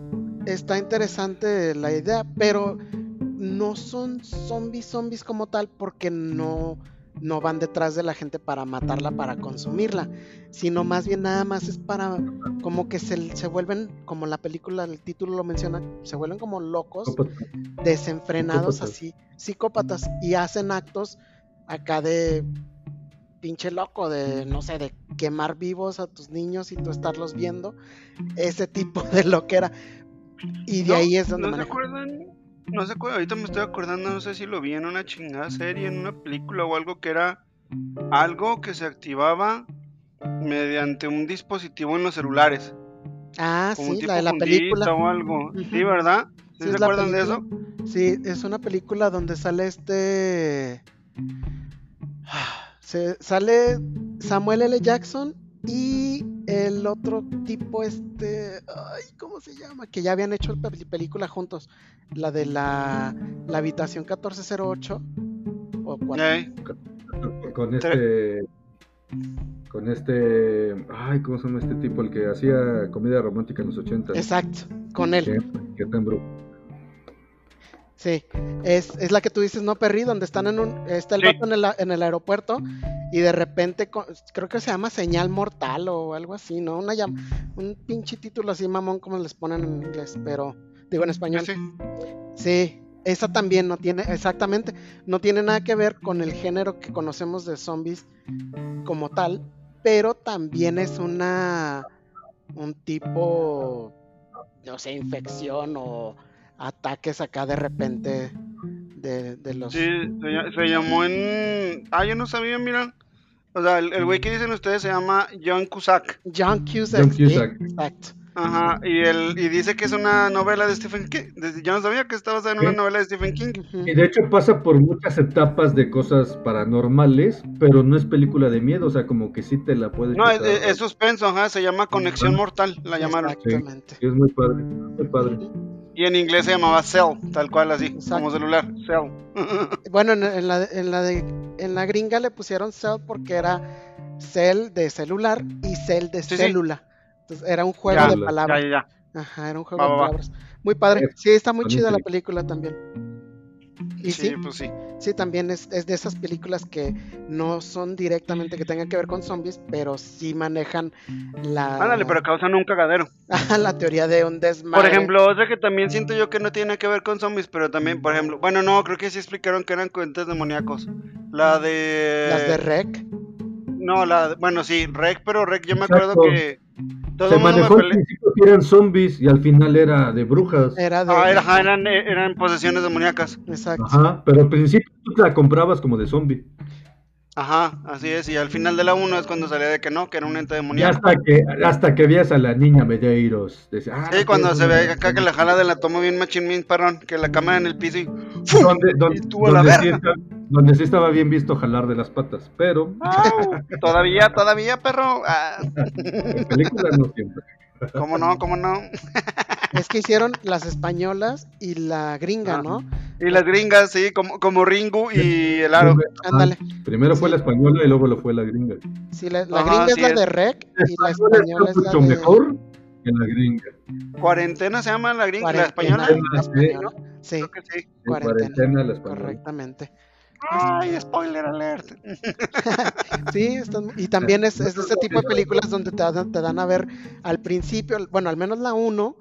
está interesante la idea, pero no son zombies zombies como tal porque no no van detrás de la gente para matarla, para consumirla, sino más bien nada más es para como que se, se vuelven, como la película, el título lo menciona, se vuelven como locos, desenfrenados Psicópatas. así, psicópatas, y hacen actos acá de pinche loco, de no sé, de quemar vivos a tus niños y tú estarlos viendo, ese tipo de loquera. Y de No, ahí es donde ¿No se acuerdan? No acuerdan, ahorita me estoy acordando, no sé si lo vi en una chingada serie, en una película o algo que era algo que se activaba mediante un dispositivo en los celulares. Ah, Como sí, la de la película. o algo. Sí, ¿verdad? ¿Sí Sí, se acuerdan de eso? Sí, es una película donde sale este. Se, sale Samuel L. Jackson y el otro tipo, este. Ay, ¿cómo se llama? Que ya habían hecho pe- película juntos. La de la, la habitación 1408. O cuatro- Ey, Con este. Con este. Ay, ¿cómo se llama este tipo? El que hacía comedia romántica en los 80. Exacto, con él. Que, que Bru- Sí, es, es la que tú dices, ¿no, Perry? Donde están en un. Está el Sí. vato en el, en el aeropuerto y de repente, creo que se llama señal mortal o algo así, ¿no? Una llam- un pinche título así, mamón, como les ponen en inglés, pero. Digo en español. sí. Sí, esa también no tiene, exactamente, no tiene nada que ver con el género que conocemos de zombies como tal, pero también es una. Un tipo. No sé, infección o ataques acá de repente de, de los. Sí, se, ll- se llamó en. Ah, yo no sabía, miran. O sea, el güey que dicen ustedes se llama John Cusack. John Cusack. John Cusack. exacto. Ajá, y, el, y dice que es una novela de Stephen King. Yo no sabía que estaba basada en una novela de Stephen King. Y de hecho pasa por muchas etapas de cosas paranormales, pero no es película de miedo, o sea, como que sí te la puedes. No, es, es- suspenso, ajá, se llama Conexión. Mortal, la llamaron. Exactamente. Sí, es muy padre, muy padre. Y en inglés se llamaba Cell, tal cual así, Exacto. como celular, Cell. Bueno, en, en la, en, la de, en la gringa le pusieron cell porque era cell de celular y cell de Sí, sí. célula. Entonces era un juego Ya, de palabras. ya, ya, ya. Ajá, era un juego Va, de va, va. palabras. Muy padre. Sí, está muy chida la película. película también. Y Sí, sí, pues sí. sí, también es, es de esas películas que no son directamente que tengan que ver con zombies, pero sí manejan la, Ándale, pero causan un cagadero. la teoría de un desmadre. Por ejemplo, otra que también siento yo que no tiene que ver con zombies, pero también, por ejemplo, bueno, no, creo que sí explicaron que eran cuentos demoníacos. La de. las de Rec. No, la. Bueno, sí, Rec, pero Rec, yo me acuerdo Exacto. que. Todo Se manejó al principio que eran zombies y al final era de brujas. Era de. Ah, era- ajá, eran, eran posesiones demoníacas. Exacto. Ajá, pero al principio tú la comprabas como de zombie. Ajá, así es. Y al final de la 1 es cuando salía de que no, que era un ente Y demoníaco. hasta que, hasta que veías a la niña Medeiros. Decía, ah, Sí, cuando se ve acá que la jala de la toma bien machín, bien perrón, que la cámara en el piso y. Donde, donde, Y tú a la donde sí verga. está- donde sí estaba bien visto jalar de las patas, pero ¡Au! Todavía, todavía, perro. Ah, en película no siempre. ¿Cómo no? ¿Cómo no? Es que hicieron las españolas y la gringa, Ah. ¿no? Y las gringas, sí, como, como Ringu y el aro. Ándale. Primero fue la española y luego lo fue la gringa. Sí, la, la Ajá, gringa es así la es. de Rec La y la española es la mucho de mejor que la gringa. Cuarentena se llama la gringa, la Cuarentena, española. la Sí. española. Sí, Creo que sí. En Cuarentena. cuarentena la española. correctamente. Ay, spoiler alert. Sí, están- y también es, es de ese tipo de películas donde te dan, te dan a ver al principio, bueno, al menos la 1,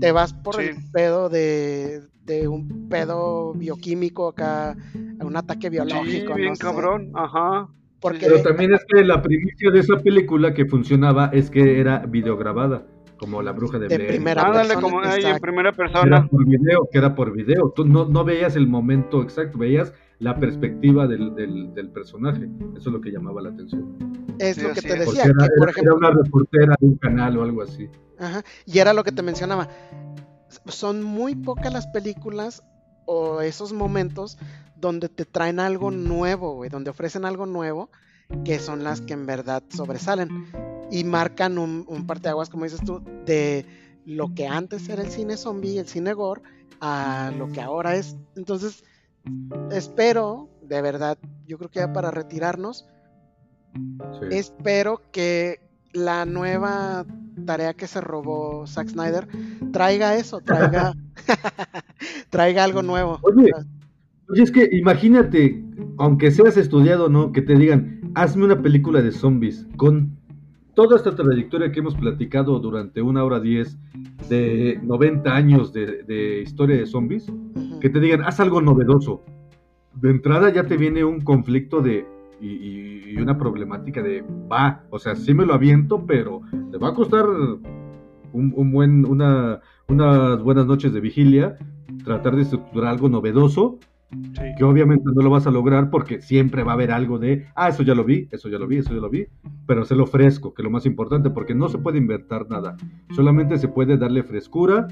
te vas por Sí. el pedo de, de un pedo bioquímico acá, un ataque Sí, biológico. bien no sé, cabrón. Ajá. Porque Pero también es que la primicia de esa película que funcionaba es que era videograbada, como La Bruja de, De Blair. primera Ándale, persona, como ahí en primera Que era persona. por video, que era por video. Tú no, no veías el momento exacto, veías la perspectiva del, del, personaje. Eso es lo que llamaba la atención. Es lo que te decía. Era, que, por ejemplo, era una reportera de un canal o algo así. Ajá, y era lo que te mencionaba. Son muy pocas las películas o esos momentos donde te traen algo nuevo, güey, donde ofrecen algo nuevo, que son las que en verdad sobresalen y marcan un, un parteaguas, como dices tú, de lo que antes era el cine zombie, el cine gore, a lo que ahora es. Entonces, espero, de verdad, yo creo que ya para retirarnos, espero que la nueva tarea que se robó Zack Snyder traiga eso, traiga, traiga algo nuevo. Oye, oye, es que imagínate, aunque seas estudiado no, que te digan, hazme una película de zombies con toda esta trayectoria que hemos platicado durante una hora diez de 90 años de, historia de zombies, que te digan, haz algo novedoso. De entrada ya te viene un conflicto de y, una problemática de, va, o sea, sí me lo aviento, pero te va a costar un, buen, una, unas buenas noches de vigilia, tratar de estructurar algo novedoso que obviamente no lo vas a lograr porque siempre va a haber algo de, ah, eso ya lo vi, eso ya lo vi, eso ya lo vi, pero se lo fresco, que es lo más importante, porque no se puede inventar nada, solamente se puede darle frescura,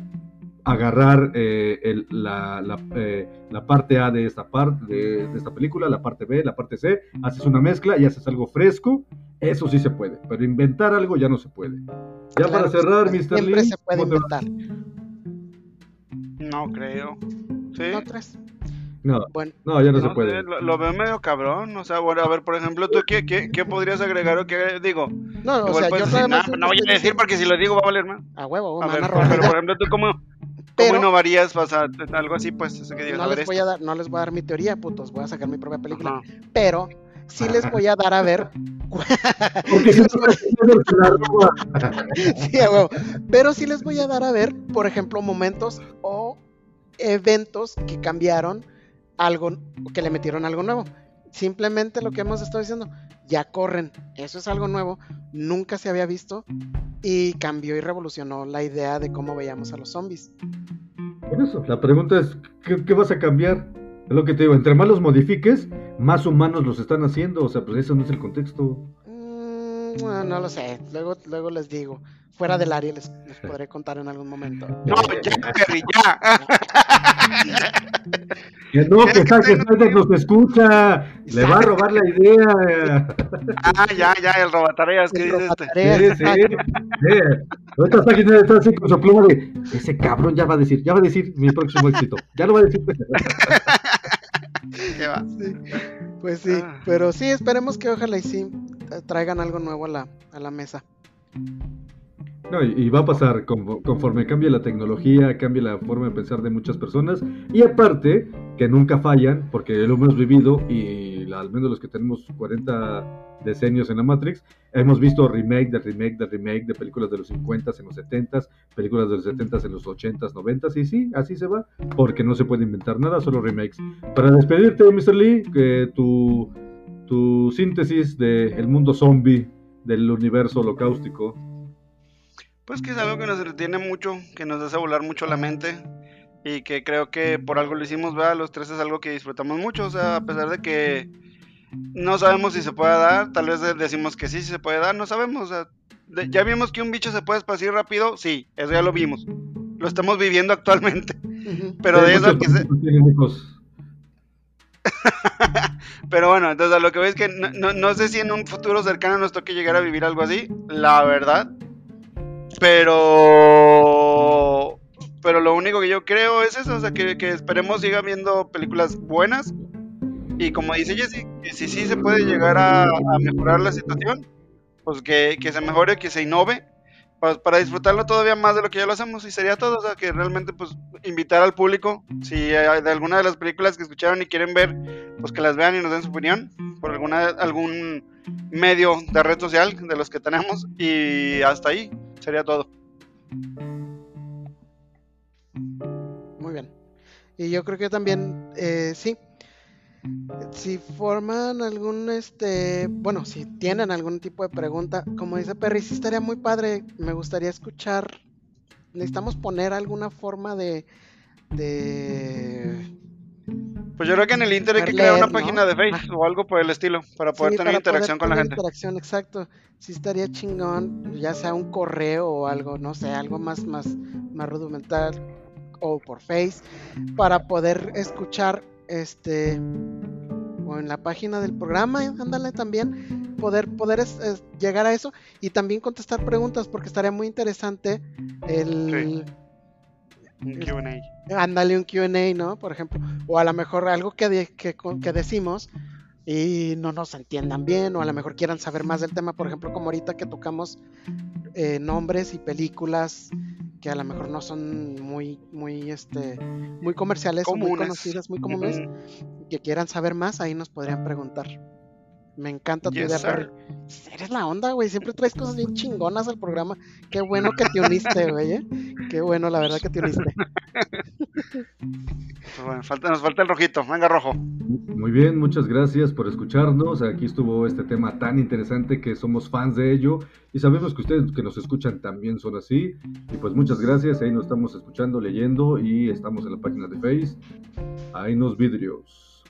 agarrar eh, la, eh, la, parte A de esta, parte de, esta película, la parte B, la parte C, haces una mezcla y haces algo fresco, eso sí se puede, pero inventar algo ya no se puede. Ya para cerrar, Mr. Siempre se puede inventar. No creo. ¿Sí? ¿No crees? No, bueno, no, ya no, se puede. Lo, veo medio cabrón. O sea, bueno, a ver, por ejemplo, ¿tú qué, qué, qué podrías agregar o qué digo? No, o sea, yo no voy a decir porque si lo digo va a valer más. A huevo, a ver, pero, por ejemplo, ¿tú cómo, ¿Cómo innovarías? O sea, algo así, pues. Que no, les voy a dar, no les voy a dar mi teoría, putos. Voy a sacar mi propia película. Pero sí les voy a dar a ver. sí, a huevo. Pero sí les voy a dar a ver, por ejemplo, momentos o eventos que cambiaron algo, que le metieron algo nuevo. Simplemente lo que hemos estado diciendo, ya corren, eso es algo nuevo, nunca se había visto y cambió y revolucionó la idea de cómo veíamos a los zombies. Por eso, la pregunta es, ¿qué, vas a cambiar? Es lo que te digo, entre más los modifiques, más humanos los están haciendo, o sea, pues eso no es el contexto. Mm, no, lo sé, luego, luego les digo fuera del área les, podré contar en algún momento. No, ya, Perry, ya. Que no, que Snyder nos escucha. Le va a robar la idea. Ah, ya, ya, el robatareas que dice este. Sí, sí, sí. Ahorita Zack está así con su pluma de ese cabrón ya va a decir, ya va a decir mi próximo éxito. Ya lo va a decir. ¿Qué va? Pues sí, ah. pero sí, esperemos que ojalá y sí traigan algo nuevo a la, a la mesa. No, y, va a pasar conforme cambie la tecnología, cambie la forma de pensar de muchas personas. Y aparte, que nunca fallan, porque lo hemos vivido y al menos los que tenemos 40 decenios en la Matrix, hemos visto remake de remake de remake de películas de los 50 en los 70 películas de los 70 en los 80s, 90s, y sí, así se va, porque no se puede inventar nada, solo remakes. Para despedirte, Mr. Lee, que tu, tu síntesis del el mundo zombie, del universo holocáustico, pues que es algo que nos retiene mucho, que nos hace volar mucho la mente y que creo que por algo lo hicimos, ¿verdad? Los tres es algo que disfrutamos mucho, o sea, a pesar de que no sabemos si se puede dar, tal vez decimos que sí, si se puede dar, no sabemos, o sea, ya vimos que un bicho se puede esparcir rápido, sí, eso ya lo vimos, lo estamos viviendo actualmente, pero de eso que se... Pero bueno, entonces a lo que veis es que no, no, sé si en un futuro cercano nos toque llegar a vivir algo así, la verdad. Pero. Pero lo único que yo creo es eso, o sea, que, esperemos siga viendo películas buenas. Y como dice Jesse, que si sí se puede llegar a, mejorar la situación, pues que, se mejore, que se innove, pues, para disfrutarlo todavía más de lo que ya lo hacemos. Y sería todo, o sea, que realmente pues invitar al público, si de alguna de las películas que escucharon y quieren ver, pues que las vean y nos den su opinión por alguna algún medio de red social de los que tenemos. Y hasta ahí. Sería todo. Muy bien. Y yo creo que también, eh, sí, si forman algún, este, bueno, si tienen algún tipo de pregunta, como dice Perry, sí estaría muy padre, me gustaría escuchar, necesitamos poner alguna forma de, de, Pues yo creo que en el Inter hay que crear una página de Facebook o algo por el estilo para poder Sí, tener para interacción poder con la gente. Interacción, exacto. Sí estaría chingón, ya sea un correo o algo, no sé, algo más, más, más rudimental o por Face, para poder escuchar este o en la página del programa, ándale también, poder, poder es- es llegar a eso y también contestar preguntas, porque estaría muy interesante el Un Q&A. ándale un QA, ¿no? Por ejemplo, o a lo mejor algo que, de- que, que decimos y no nos entiendan bien, o a lo mejor quieran saber más del tema, por ejemplo, como ahorita que tocamos eh, nombres y películas que a lo mejor no son muy, muy, este, muy comerciales o muy Comunes. conocidas, muy comunes, que quieran saber más, ahí nos podrían preguntar. Me encanta tu Yes, idea, sir. Perry. Eres la onda, güey. Siempre traes cosas bien chingonas al programa. Qué bueno que te uniste, güey. ¿eh? Qué bueno, la verdad que te uniste. Pues bueno, falta, nos falta el rojito. Venga, rojo. Muy bien, muchas gracias por escucharnos. Aquí estuvo este tema tan interesante que somos fans de ello y sabemos que ustedes que nos escuchan también son así. Y pues muchas gracias, ahí nos estamos escuchando, leyendo y estamos en la página de Face. Ahí nos vidrios.